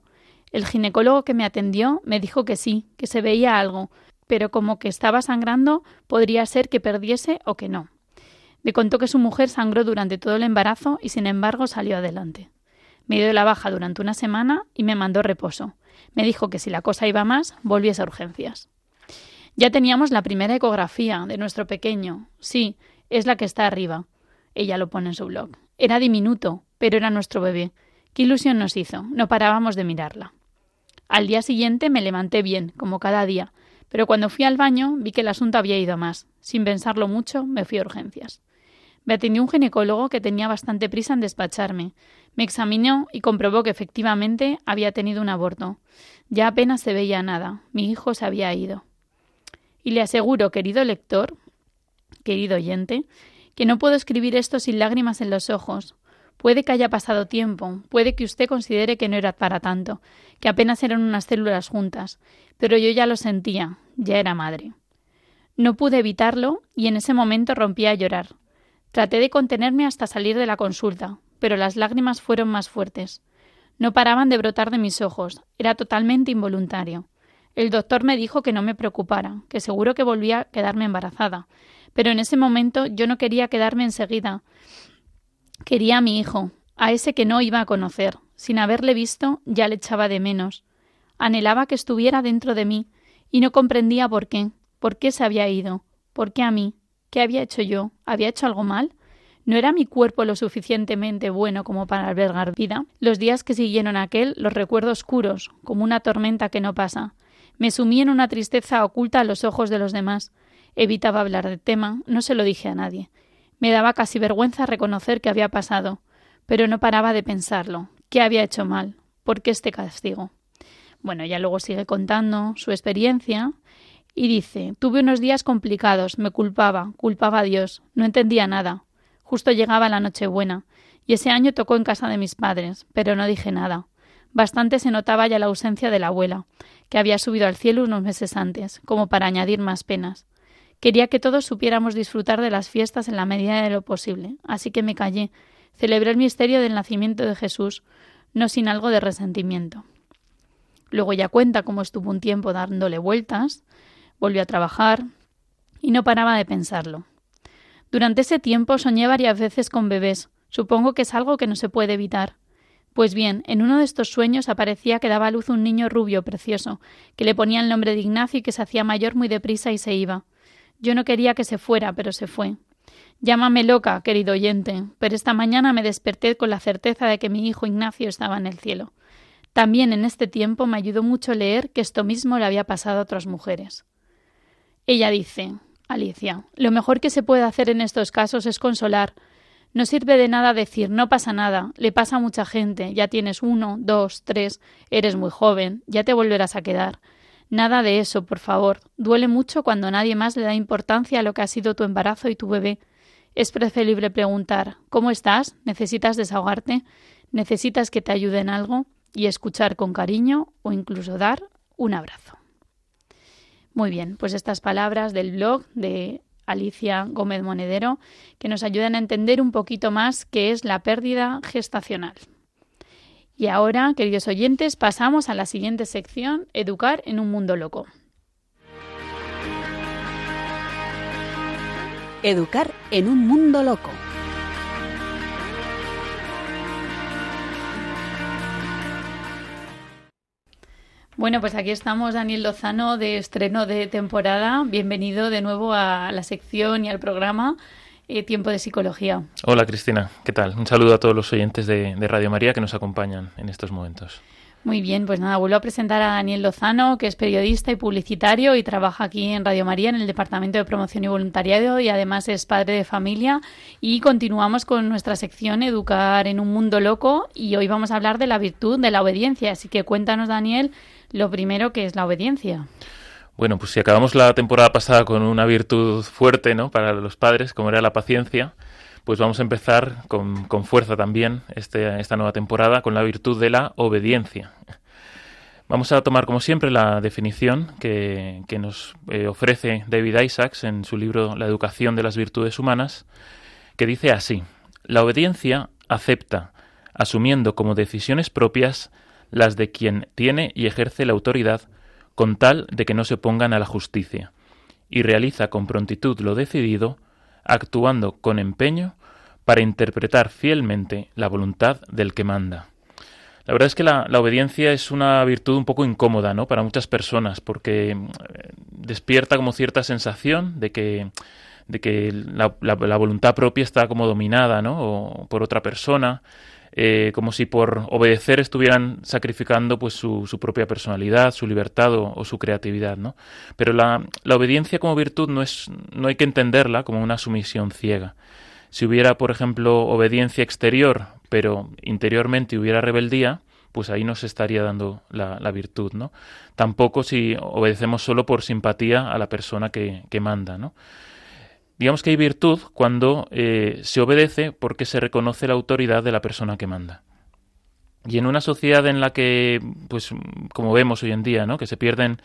S1: El ginecólogo que me atendió me dijo que sí, que se veía algo, pero como que estaba sangrando, podría ser que perdiese o que no. Me contó que su mujer sangró durante todo el embarazo y sin embargo salió adelante. Me dio la baja durante una semana y me mandó reposo. Me dijo que si la cosa iba más, volviese a urgencias. Ya teníamos la primera ecografía de nuestro pequeño. Sí, es la que está arriba. Ella lo pone en su blog. Era diminuto, pero era nuestro bebé. Qué ilusión nos hizo. No parábamos de mirarla. Al día siguiente me levanté bien, como cada día, pero cuando fui al baño vi que el asunto había ido más. Sin pensarlo mucho, me fui a urgencias. Me atendió un ginecólogo que tenía bastante prisa en despacharme. Me examinó y comprobó que efectivamente había tenido un aborto. Ya apenas se veía nada. Mi hijo se había ido. Y le aseguro, querido lector, querido oyente, que no puedo escribir esto sin lágrimas en los ojos. Puede que haya pasado tiempo, puede que usted considere que no era para tanto, que apenas eran unas células juntas, pero yo ya lo sentía, ya era madre. No pude evitarlo y en ese momento rompí a llorar. Traté de contenerme hasta salir de la consulta, pero las lágrimas fueron más fuertes. No paraban de brotar de mis ojos, era totalmente involuntario. El doctor me dijo que no me preocupara, que seguro que volvía a quedarme embarazada, Pero en ese momento yo no quería quedarme enseguida. Quería a mi hijo, a ese que no iba a conocer. Sin haberle visto, ya le echaba de menos. Anhelaba que estuviera dentro de mí, y no comprendía por qué, por qué se había ido, por qué a mí, qué había hecho yo, había hecho algo mal. ¿No era mi cuerpo lo suficientemente bueno como para albergar vida? Los días que siguieron aquel los recuerdo oscuros, como una tormenta que no pasa. Me sumí en una tristeza oculta a los ojos de los demás. Evitaba hablar del tema, no se lo dije a nadie. Me daba casi vergüenza reconocer que había pasado, pero no paraba de pensarlo. ¿Qué había hecho mal? ¿Por qué este castigo? Bueno, ya luego sigue contando su experiencia y dice Tuve unos días complicados, me culpaba, culpaba a Dios, no entendía nada. Justo llegaba la Nochebuena, y ese año tocó en casa de mis padres, pero no dije nada. Bastante se notaba ya la ausencia de la abuela, que había subido al cielo unos meses antes, como para añadir más penas. Quería que todos supiéramos disfrutar de las fiestas en la medida de lo posible, así que me callé. Celebré el misterio del nacimiento de Jesús, no sin algo de resentimiento. Luego ya cuenta cómo estuvo un tiempo dándole vueltas, volvió a trabajar y no paraba de pensarlo. Durante ese tiempo soñé varias veces con bebés. Supongo que es algo que no se puede evitar. Pues bien, en uno de estos sueños aparecía que daba a luz un niño rubio precioso, que le ponía el nombre de Ignacio y que se hacía mayor muy deprisa y se iba. Yo no quería que se fuera, pero se fue. Llámame loca, querido oyente, pero esta mañana me desperté con la certeza de que mi hijo Ignacio estaba en el cielo. También en este tiempo me ayudó mucho leer que esto mismo le había pasado a otras mujeres. Ella dice Alicia, lo mejor que se puede hacer en estos casos es consolar. No sirve de nada decir no pasa nada, le pasa a mucha gente, ya tienes uno, dos, tres, eres muy joven, ya te volverás a quedar. Nada de eso, por favor. Duele mucho cuando nadie más le da importancia a lo que ha sido tu embarazo y tu bebé. Es preferible preguntar ¿Cómo estás? ¿Necesitas desahogarte? ¿Necesitas que te ayude en algo? Y escuchar con cariño o incluso dar un abrazo. Muy bien, pues estas palabras del blog de Alicia Gómez Monedero que nos ayudan a entender un poquito más qué es la pérdida gestacional. Y ahora, queridos oyentes, pasamos a la siguiente sección, Educar en un mundo loco.
S2: Educar en un mundo loco.
S1: Bueno, pues aquí estamos, Daniel Lozano, de estreno de temporada. Bienvenido de nuevo a la sección y al programa. Eh, tiempo de Psicología.
S6: Hola Cristina, ¿qué tal? Un saludo a todos los oyentes de, Radio María que nos acompañan en estos momentos.
S1: Muy bien, pues nada, vuelvo a presentar a Daniel Lozano, que es periodista y publicitario y trabaja aquí en Radio María en el Departamento de Promoción y Voluntariado y además es padre de familia. Y continuamos con nuestra sección Educar en un Mundo Loco y hoy vamos a hablar de la virtud de la obediencia. Así que cuéntanos, Daniel, lo primero que es la obediencia.
S6: Bueno, pues si acabamos la temporada pasada con una virtud fuerte, ¿no? Para los padres, como era la paciencia, pues vamos a empezar con, fuerza también este, esta nueva temporada con la virtud de la obediencia. Vamos a tomar, como siempre, la definición que, nos eh, ofrece David Isaacs en su libro La educación de las virtudes humanas, que dice así, la obediencia acepta, asumiendo como decisiones propias las de quien tiene y ejerce la autoridad con tal de que no se pongan a la justicia, y realiza con prontitud lo decidido, actuando con empeño para interpretar fielmente la voluntad del que manda. La verdad es que la, obediencia es una virtud un poco incómoda, ¿no? Para muchas personas, porque eh, despierta como cierta sensación de que, de que la, la, voluntad propia está como dominada, ¿no? Por otra persona, eh, como si por obedecer estuvieran sacrificando pues su, su propia personalidad, su libertad o, su creatividad, ¿no? Pero la, la, obediencia como virtud no es, no hay que entenderla como una sumisión ciega. Si hubiera, por ejemplo, obediencia exterior, pero interiormente hubiera rebeldía, pues ahí nos estaría dando la, la, virtud, ¿no? Tampoco si obedecemos solo por simpatía a la persona que, que manda, ¿no? Digamos que hay virtud cuando eh, se obedece porque se reconoce la autoridad de la persona que manda. Y en una sociedad en la que, pues, como vemos hoy en día, ¿no? que se pierden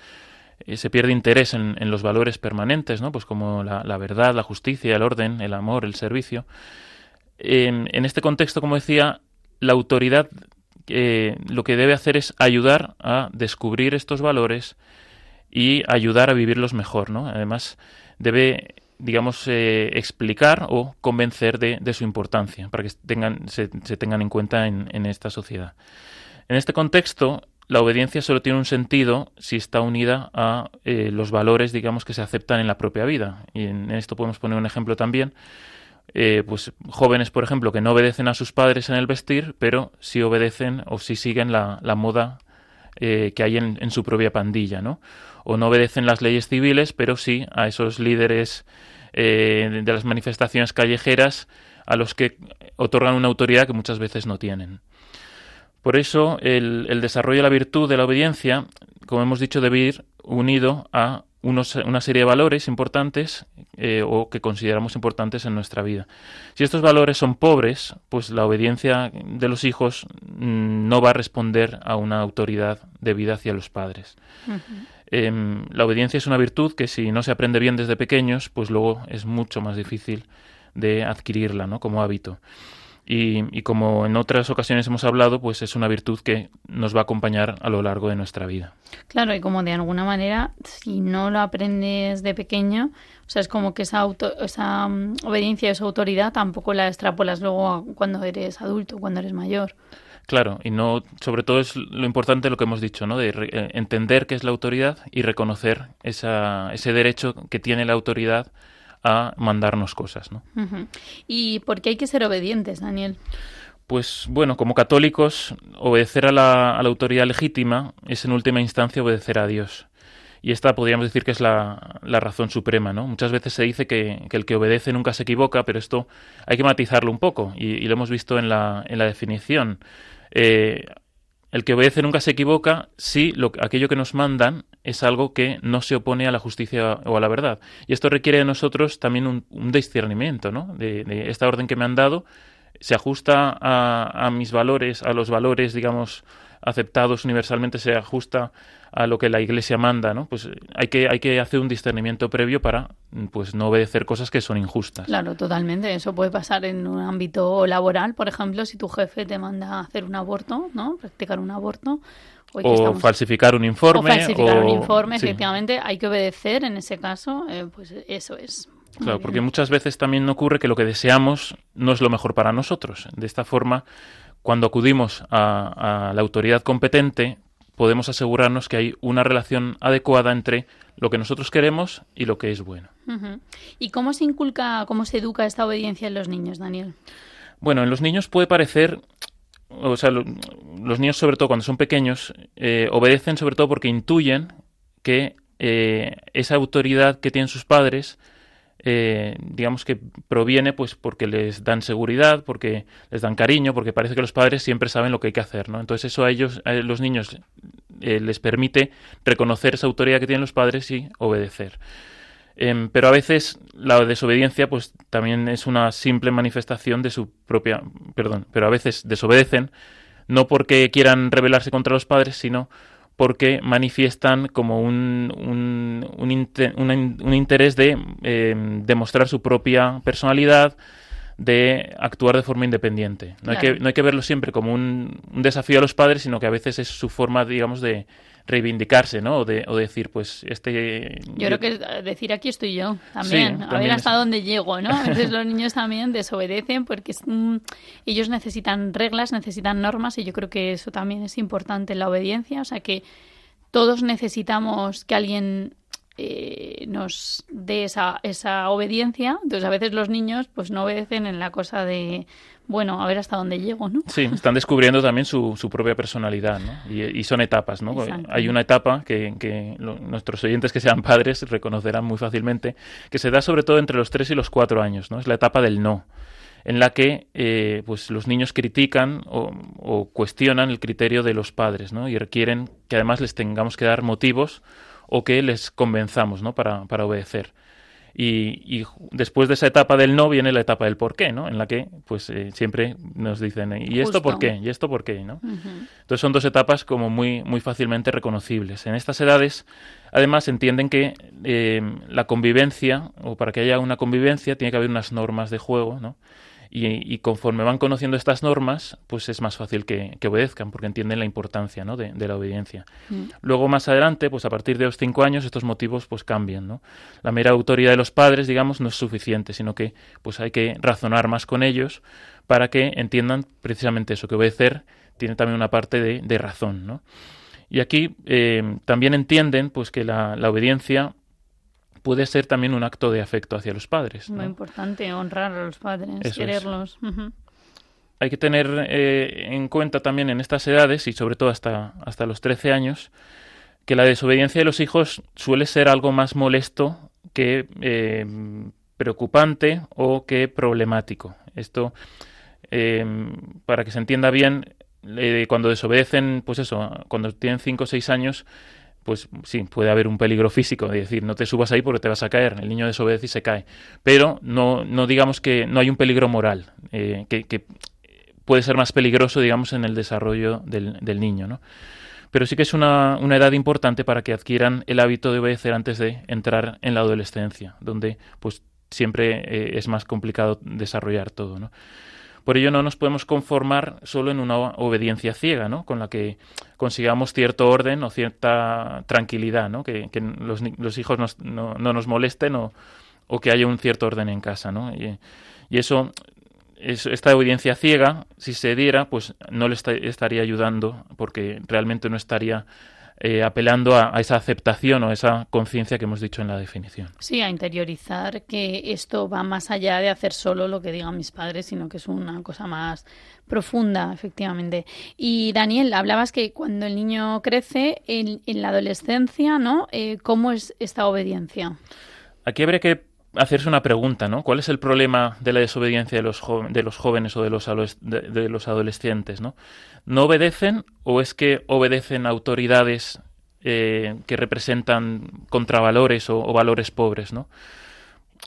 S6: eh, se pierde interés en, los valores permanentes, ¿no? Pues como la, verdad, la justicia, el orden, el amor, el servicio. En, este contexto, como decía, la autoridad eh, lo que debe hacer es ayudar a descubrir estos valores y ayudar a vivirlos mejor, ¿no? Además, debe digamos, eh, explicar o convencer de, su importancia, para que tengan, se, tengan en cuenta en, esta sociedad. En este contexto, la obediencia solo tiene un sentido si está unida a eh, los valores, digamos, que se aceptan en la propia vida. Y en esto podemos poner un ejemplo también. Eh, pues jóvenes, por ejemplo, que no obedecen a sus padres en el vestir, pero sí obedecen o sí siguen la, moda que hay en, en, su propia pandilla, ¿no? O no obedecen las leyes civiles, pero sí a esos líderes eh, de las manifestaciones callejeras a los que otorgan una autoridad que muchas veces no tienen. Por eso el, desarrollo de la virtud de la obediencia, como hemos dicho, debe ir unido a una serie de valores importantes eh, o que consideramos importantes en nuestra vida. Si estos valores son pobres, pues la obediencia de los hijos mm, no va a responder a una autoridad debida hacia los padres. Em, la obediencia es una virtud que si no se aprende bien desde pequeños, pues luego es mucho más difícil de adquirirla ¿no? como hábito. Y, como en otras ocasiones hemos hablado, pues es una virtud que nos va a acompañar a lo largo de nuestra vida.
S1: Claro, y como de alguna manera, si no lo aprendes de pequeño, o sea, es como que esa, auto, esa mm, obediencia, esa autoridad, tampoco la extrapolas luego cuando eres adulto, cuando eres mayor.
S6: Claro, y no, sobre todo es lo importante lo que hemos dicho, ¿no? De eh, entender qué es la autoridad y reconocer esa, ese derecho que tiene la autoridad a mandarnos cosas, ¿no?
S1: ¿Y por qué hay que ser obedientes, Daniel?
S6: Pues bueno, como católicos, obedecer a la, a la autoridad legítima es en última instancia obedecer a Dios. Y esta podríamos decir que es la, la razón suprema, ¿no? Muchas veces se dice que, que, el que obedece nunca se equivoca, pero esto hay que matizarlo un poco y, y lo hemos visto en la, en la definición. Eh, el que obedece nunca se equivoca si lo, aquello que nos mandan es algo que no se opone a la justicia o a la verdad. Y esto requiere de nosotros también un, discernimiento, ¿no? De, esta orden que me han dado, se ajusta a, a mis valores, a los valores, digamos, aceptados universalmente, se ajusta a lo que la Iglesia manda, ¿no? Pues hay que, hay que hacer un discernimiento previo para pues no obedecer cosas que son injustas.
S1: Claro, totalmente. Eso puede pasar en un ámbito laboral, por ejemplo, si tu jefe te manda a hacer un aborto, ¿no? Practicar un aborto.
S6: O falsificar un informe.
S1: O falsificar un informe, efectivamente. Hay que obedecer en ese caso, eh, pues eso es.
S6: Claro, porque muchas veces también ocurre que lo que deseamos no es lo mejor para nosotros. De esta forma, cuando acudimos a, a la autoridad competente, podemos asegurarnos que hay una relación adecuada entre lo que nosotros queremos y lo que es bueno.
S1: ¿Y cómo se inculca, cómo se educa esta obediencia en los niños, Daniel?
S6: Bueno, en los niños puede parecer, o sea, los niños sobre todo cuando son pequeños, eh, obedecen sobre todo porque intuyen que eh, esa autoridad que tienen sus padres eh, digamos que proviene pues porque les dan seguridad, porque les dan cariño, porque parece que los padres siempre saben lo que hay que hacer, ¿no? Entonces eso a ellos, a los niños, eh, les permite reconocer esa autoridad que tienen los padres y obedecer. Em, pero a veces la desobediencia pues también es una simple manifestación de su propia, perdón, pero a veces desobedecen no porque quieran rebelarse contra los padres, sino porque manifiestan como un, un, un, interés de em, demostrar su propia personalidad, de actuar de forma independiente. No, hay, que, no hay que verlo siempre como un, desafío a los padres, sino que a veces es su forma, digamos, de reivindicarse, ¿no? O de, o decir, pues, este...
S1: Yo, creo que decir aquí estoy yo, también, a ver hasta dónde llego, ¿no? A veces los niños también desobedecen porque ellos necesitan reglas, necesitan normas y yo creo que eso también es importante, la obediencia, o sea que todos necesitamos que alguien eh, nos dé esa, esa obediencia. Entonces, a veces los niños pues no obedecen en la cosa de, bueno, a ver hasta dónde llego, ¿no?
S6: Sí, están descubriendo también su, su propia personalidad, ¿no? Y, son etapas, ¿no? Hay una etapa que, que nuestros oyentes que sean padres reconocerán muy fácilmente, que se da sobre todo entre los 3 y los 4 años, ¿no? Es la etapa del no en la que eh, pues los niños critican o, o, cuestionan el criterio de los padres, ¿no? Y requieren que además les tengamos que dar motivos o que les convenzamos ¿no? para, para obedecer. Y, después de esa etapa del no viene la etapa del por qué, ¿no? En la que pues eh, siempre nos dicen ¿y esto por qué? ¿y esto por qué? ¿no? Entonces son dos etapas como muy, muy fácilmente reconocibles. En estas edades además entienden que eh, la convivencia o para que haya una convivencia tiene que haber unas normas de juego, ¿no? Y, conforme van conociendo estas normas, pues es más fácil que, obedezcan, porque entienden la importancia ¿no? de, la obediencia. Mm. Luego, más adelante, pues a partir de los cinco años, estos motivos pues cambian. ¿no? La mera autoridad de los padres, digamos, no es suficiente, sino que pues hay que razonar más con ellos para que entiendan precisamente eso, que obedecer tiene también una parte de, razón. ¿no? Y aquí eh, también entienden pues que la obediencia puede ser también un acto de afecto hacia los padres.
S1: Muy importante honrar a los padres, quererlos.
S6: Hay que tener eh, en cuenta también en estas edades y sobre todo hasta, hasta los 13 años que la desobediencia de los hijos suele ser algo más molesto que eh, preocupante o que problemático. Esto, eh, para que se entienda bien, cuando desobedecen, pues eso, cuando tienen 5 o 6 años, pues sí, puede haber un peligro físico, es decir, no te subas ahí porque te vas a caer, el niño desobedece y se cae, pero no, no digamos que no hay un peligro moral, eh, que, puede ser más peligroso, digamos, en el desarrollo del, del niño, ¿no? Pero sí que es una, una, edad importante para que adquieran el hábito de obedecer antes de entrar en la adolescencia, donde pues siempre eh, es más complicado desarrollar todo, ¿no? Por ello no nos podemos conformar solo en una obediencia ciega, ¿no? Con la que consigamos cierto orden o cierta tranquilidad, ¿no? Que, los, hijos no, nos molesten o, que haya un cierto orden en casa, ¿no? Y, eso, esta obediencia ciega, si se diera, pues no le estaría ayudando porque realmente no estaría eh, apelando a, esa aceptación o esa conciencia que hemos dicho en la definición.
S1: Sí, a interiorizar que esto va más allá de hacer solo lo que digan mis padres, sino que es una cosa más profunda, efectivamente. Y Daniel, hablabas que cuando el niño crece en, la adolescencia, ¿no? Eh, ¿Cómo es esta obediencia?
S6: Aquí habría que hacerse una pregunta, ¿no? ¿Cuál es el problema de la desobediencia de los, de los jóvenes o de los, de, adolescentes, ¿no? ¿No obedecen o es que obedecen autoridades eh, que representan contravalores o, valores pobres, ¿no?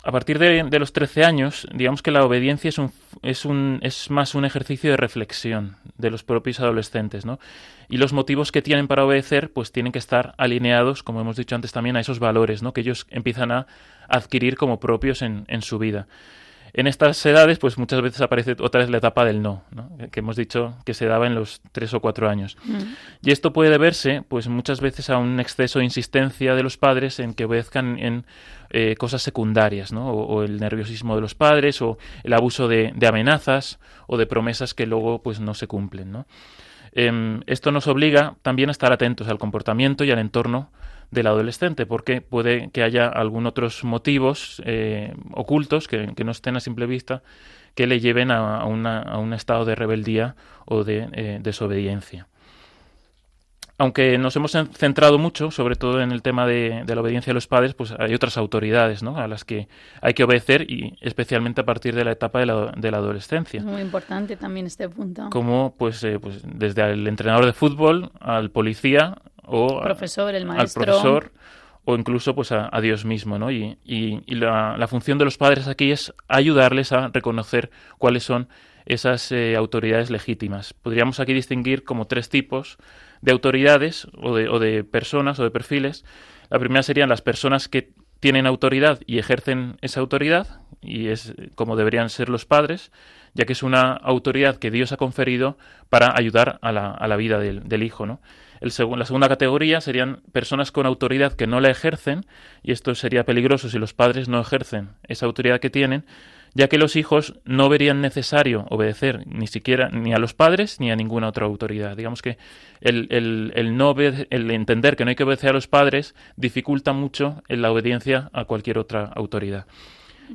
S6: A partir de, los 13 años, digamos que la obediencia es, un, es, un, es más un ejercicio de reflexión de los propios adolescentes, ¿no? Y los motivos que tienen para obedecer, pues tienen que estar alineados, como hemos dicho antes también, a esos valores, ¿no? Que ellos empiezan a adquirir como propios en, en su vida. En estas edades, pues muchas veces aparece otra vez la etapa del no, que hemos dicho que se daba en los tres o cuatro años. Mm. Y esto puede deberse, pues muchas veces a un exceso de insistencia de los padres en que obedezcan en eh, cosas secundarias, ¿no? O, el nerviosismo de los padres, o el abuso de, amenazas o de promesas que luego pues no se cumplen, ¿no? Em, esto nos obliga también a estar atentos al comportamiento y al entorno del adolescente, porque puede que haya algún otros motivos eh, ocultos que, no estén a simple vista que le lleven a, un estado de rebeldía o de eh, desobediencia. Aunque nos hemos centrado mucho, sobre todo en el tema de, la obediencia de los padres, pues hay otras autoridades ¿no? a las que hay que obedecer y especialmente a partir de la etapa de la, de la adolescencia. Es
S1: muy importante también este punto.
S6: Como pues, eh, pues desde el entrenador de fútbol al policía o
S1: profesor, el
S6: maestro. al profesor o incluso pues a, Dios mismo, ¿no? Y, y, la, la, función de los padres aquí es ayudarles a reconocer cuáles son esas eh, autoridades legítimas. Podríamos aquí distinguir como tres tipos de autoridades o de, o de personas o de perfiles. La primera serían las personas que tienen autoridad y ejercen esa autoridad, y es como deberían ser los padres, ya que es una autoridad que Dios ha conferido para ayudar a la, a la vida del, del hijo, ¿no? El la segunda categoría serían personas con autoridad que no la ejercen, y esto sería peligroso si los padres no ejercen esa autoridad que tienen, ya que los hijos no verían necesario obedecer ni siquiera ni a los padres ni a ninguna otra autoridad. Digamos que el, el, no el entender que no hay que obedecer a los padres dificulta mucho la obediencia a cualquier otra autoridad.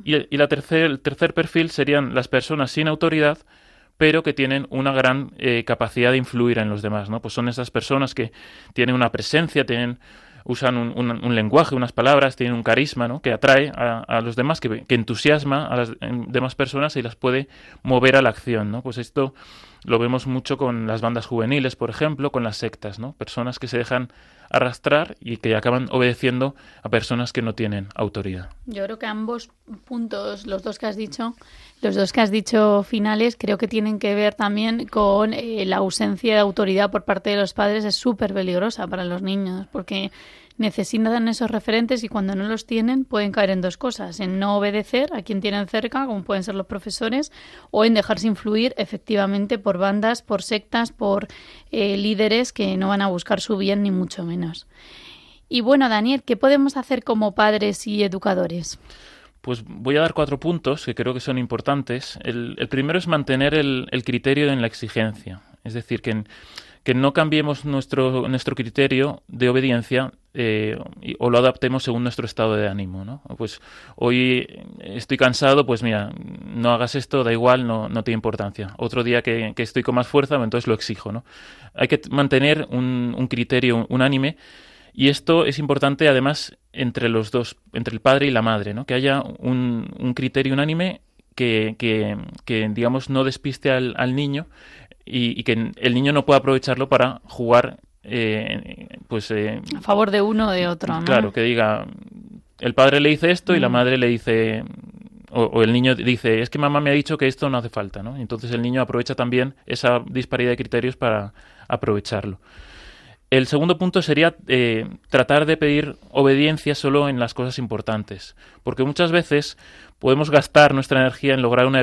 S6: Y, y la tercer, el tercer perfil serían las personas sin autoridad pero que tienen una gran eh, capacidad de influir en los demás, ¿no? Pues son esas personas que tienen una presencia, tienen usan un, lenguaje, unas palabras, tienen un carisma ¿no? que atrae a, a los demás, que, que, entusiasma a las demás personas y las puede mover a la acción. ¿no? Pues esto lo vemos mucho con las bandas juveniles, por ejemplo, con las sectas, ¿no? personas que se dejan arrastrar y que acaban obedeciendo a personas que no tienen autoridad.
S1: Yo creo que ambos puntos, los dos que has dicho, los dos que has dicho finales, creo que tienen que ver también con eh, la ausencia de autoridad por parte de los padres es súper peligrosa para los niños, porque necesitan esos referentes y cuando no los tienen pueden caer en dos cosas, en no obedecer a quien tienen cerca, como pueden ser los profesores, o en dejarse influir efectivamente por bandas, por sectas, por eh, líderes que no van a buscar su bien ni mucho menos. Y bueno, Daniel, ¿qué podemos hacer como padres y educadores?
S6: Pues voy a dar cuatro puntos que creo que son importantes. El, primero es mantener el, criterio en la exigencia. Es decir, que, que no cambiemos nuestro, nuestro criterio de obediencia eh, o lo adaptemos según nuestro estado de ánimo. ¿no? Pues hoy estoy cansado, pues mira, no hagas esto, da igual, no, no tiene importancia. Otro día que, estoy con más fuerza, entonces lo exijo. ¿no? Hay que mantener un, un criterio unánime y esto es importante además entre los dos, entre el padre y la madre, ¿no? que haya un, un criterio unánime que, que, digamos, no despiste al, al niño y, que el niño no pueda aprovecharlo para jugar eh, pues eh,
S1: a favor de uno o de otro ¿no?
S6: claro que diga el padre le dice esto y la mm. madre le dice o, o, el niño dice es que mamá me ha dicho que esto no hace falta no entonces el niño aprovecha también esa disparidad de criterios para aprovecharlo el segundo punto sería eh, tratar de pedir obediencia solo en las cosas importantes, porque muchas veces podemos gastar nuestra energía en lograr una,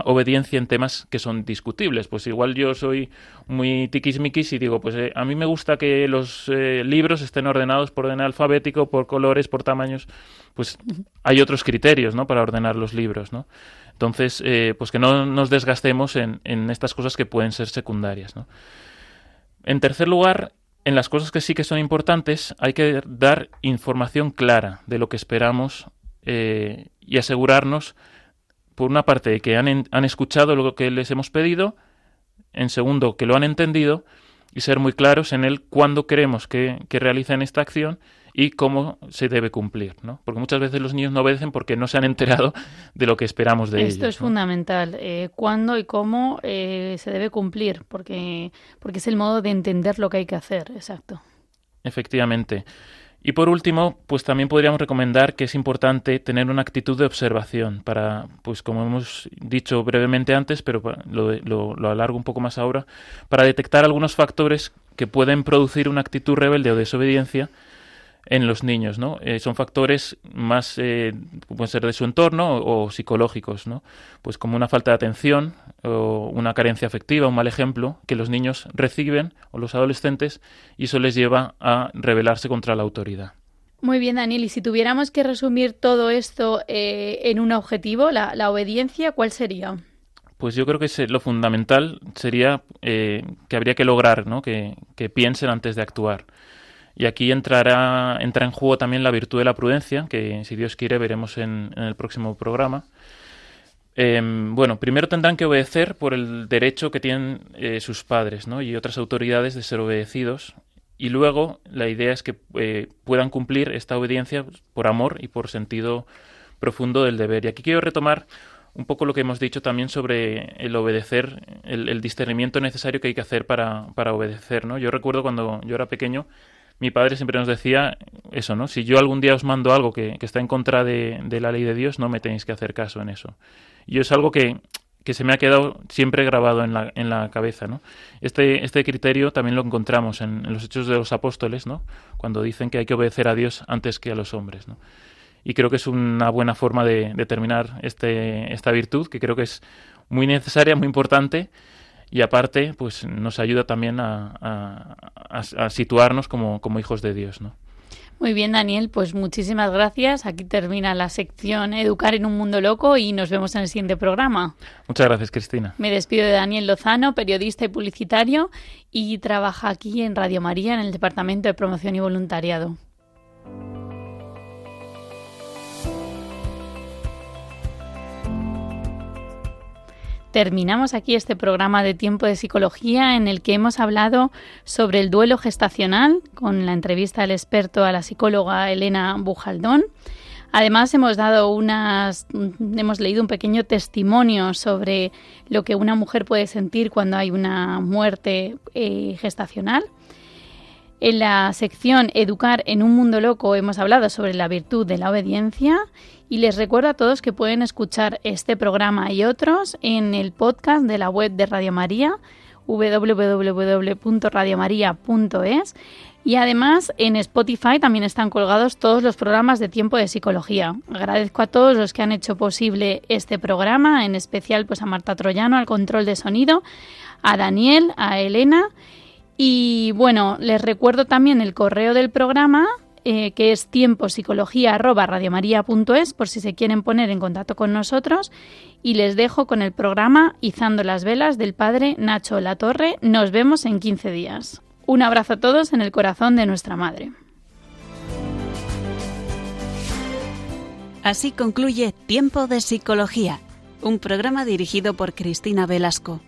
S6: obediencia en, temas que son discutibles. Pues igual yo soy muy tiquismiquis y digo, pues eh, a mí me gusta que los eh, libros estén ordenados por orden alfabético, por colores, por tamaños. Pues hay otros criterios, ¿no? Para ordenar los libros, ¿no? Entonces, pues que no nos desgastemos en, en estas cosas que pueden ser secundarias, ¿no? En tercer lugar, en las cosas que sí que son importantes, hay que dar información clara de lo que esperamos eh, y asegurarnos, por una parte, de que han, escuchado lo que les hemos pedido, en segundo, que lo han entendido y ser muy claros en el cuándo queremos que, que realicen esta acción y cómo se debe cumplir, ¿no? Porque muchas veces los niños no obedecen porque no se han enterado de lo que esperamos de
S1: ellos.
S6: Esto
S1: es fundamental, eh, cuándo y cómo eh, se debe cumplir, porque, porque es el modo de entender lo que hay que hacer, exacto.
S6: Efectivamente. Y por último, pues también podríamos recomendar que es importante tener una actitud de observación para, pues como hemos dicho brevemente antes, pero lo, lo, lo alargo un poco más ahora, para detectar algunos factores que pueden producir una actitud rebelde o desobediencia en los niños, ¿no? Eh, son factores más, eh, pueden ser de su entorno o, psicológicos, ¿no? Pues como una falta de atención o una carencia afectiva, un mal ejemplo, que los niños reciben o los adolescentes y eso les lleva a rebelarse contra la autoridad.
S1: Muy bien, Daniel. Y si tuviéramos que resumir todo esto eh, en un objetivo, la, la, obediencia, ¿cuál sería?
S6: Pues yo creo que lo fundamental sería que habría que lograr ¿no? que, que piensen antes de actuar y aquí entrará, entra en juego también la virtud de la prudencia, que si Dios quiere veremos en, el próximo programa. Em, bueno, primero tendrán que obedecer por el derecho que tienen eh, sus padres ¿no? y otras autoridades de ser obedecidos. Y luego la idea es que eh, puedan cumplir esta obediencia por amor y por sentido profundo del deber. Y aquí quiero retomar un poco lo que hemos dicho también sobre el obedecer, el, el discernimiento necesario que hay que hacer para, para obedecer. ¿no? Yo recuerdo cuando yo era pequeño, mi padre siempre nos decía eso, ¿no? Si yo algún día os mando algo que, está en contra de, la ley de Dios, no me tenéis que hacer caso en eso. Y es algo que, se me ha quedado siempre grabado en la, en la cabeza, ¿no? Este, este criterio también lo encontramos en, los Hechos de los Apóstoles, ¿no? Cuando dicen que hay que obedecer a Dios antes que a los hombres, ¿no? Y creo que es una buena forma de, de terminar este, esta virtud, que creo que es muy necesaria, muy importante, y aparte pues nos ayuda también a, situarnos como, como, hijos de Dios, ¿no?
S1: Muy bien, Daniel, pues muchísimas gracias. Aquí termina la sección Educar en un mundo loco y nos vemos en el siguiente programa.
S6: Muchas gracias, Cristina.
S1: Me despido de Daniel Lozano, periodista y publicitario, y trabaja aquí en Radio María en el Departamento de Promoción y Voluntariado. Terminamos aquí este programa de tiempo de psicología en el que hemos hablado sobre el duelo gestacional con la entrevista al experto a la psicóloga Elena Bujaldón. Además hemos dado unas hemos leído un pequeño testimonio sobre lo que una mujer puede sentir cuando hay una muerte eh, gestacional. En la sección Educar en un mundo loco hemos hablado sobre la virtud de la obediencia y les recuerdo a todos que pueden escuchar este programa y otros en el podcast de la web de Radio María www.radiomaria.es Y además en Spotify también están colgados todos los programas de tiempo de psicología. Agradezco a todos los que han hecho posible este programa, en especial pues a Marta Troyano al control de sonido, a Daniel, a Elena y bueno, les recuerdo también el correo del programa eh, que es tiempopsicología@radiomaria.es por si se quieren poner en contacto con nosotros y les dejo con el programa Izando las velas del padre Nacho Latorre. Nos vemos en 15 días. Un abrazo a todos en el corazón de nuestra Madre.
S2: Así concluye Tiempo de Psicología, un programa dirigido por Cristina Velasco.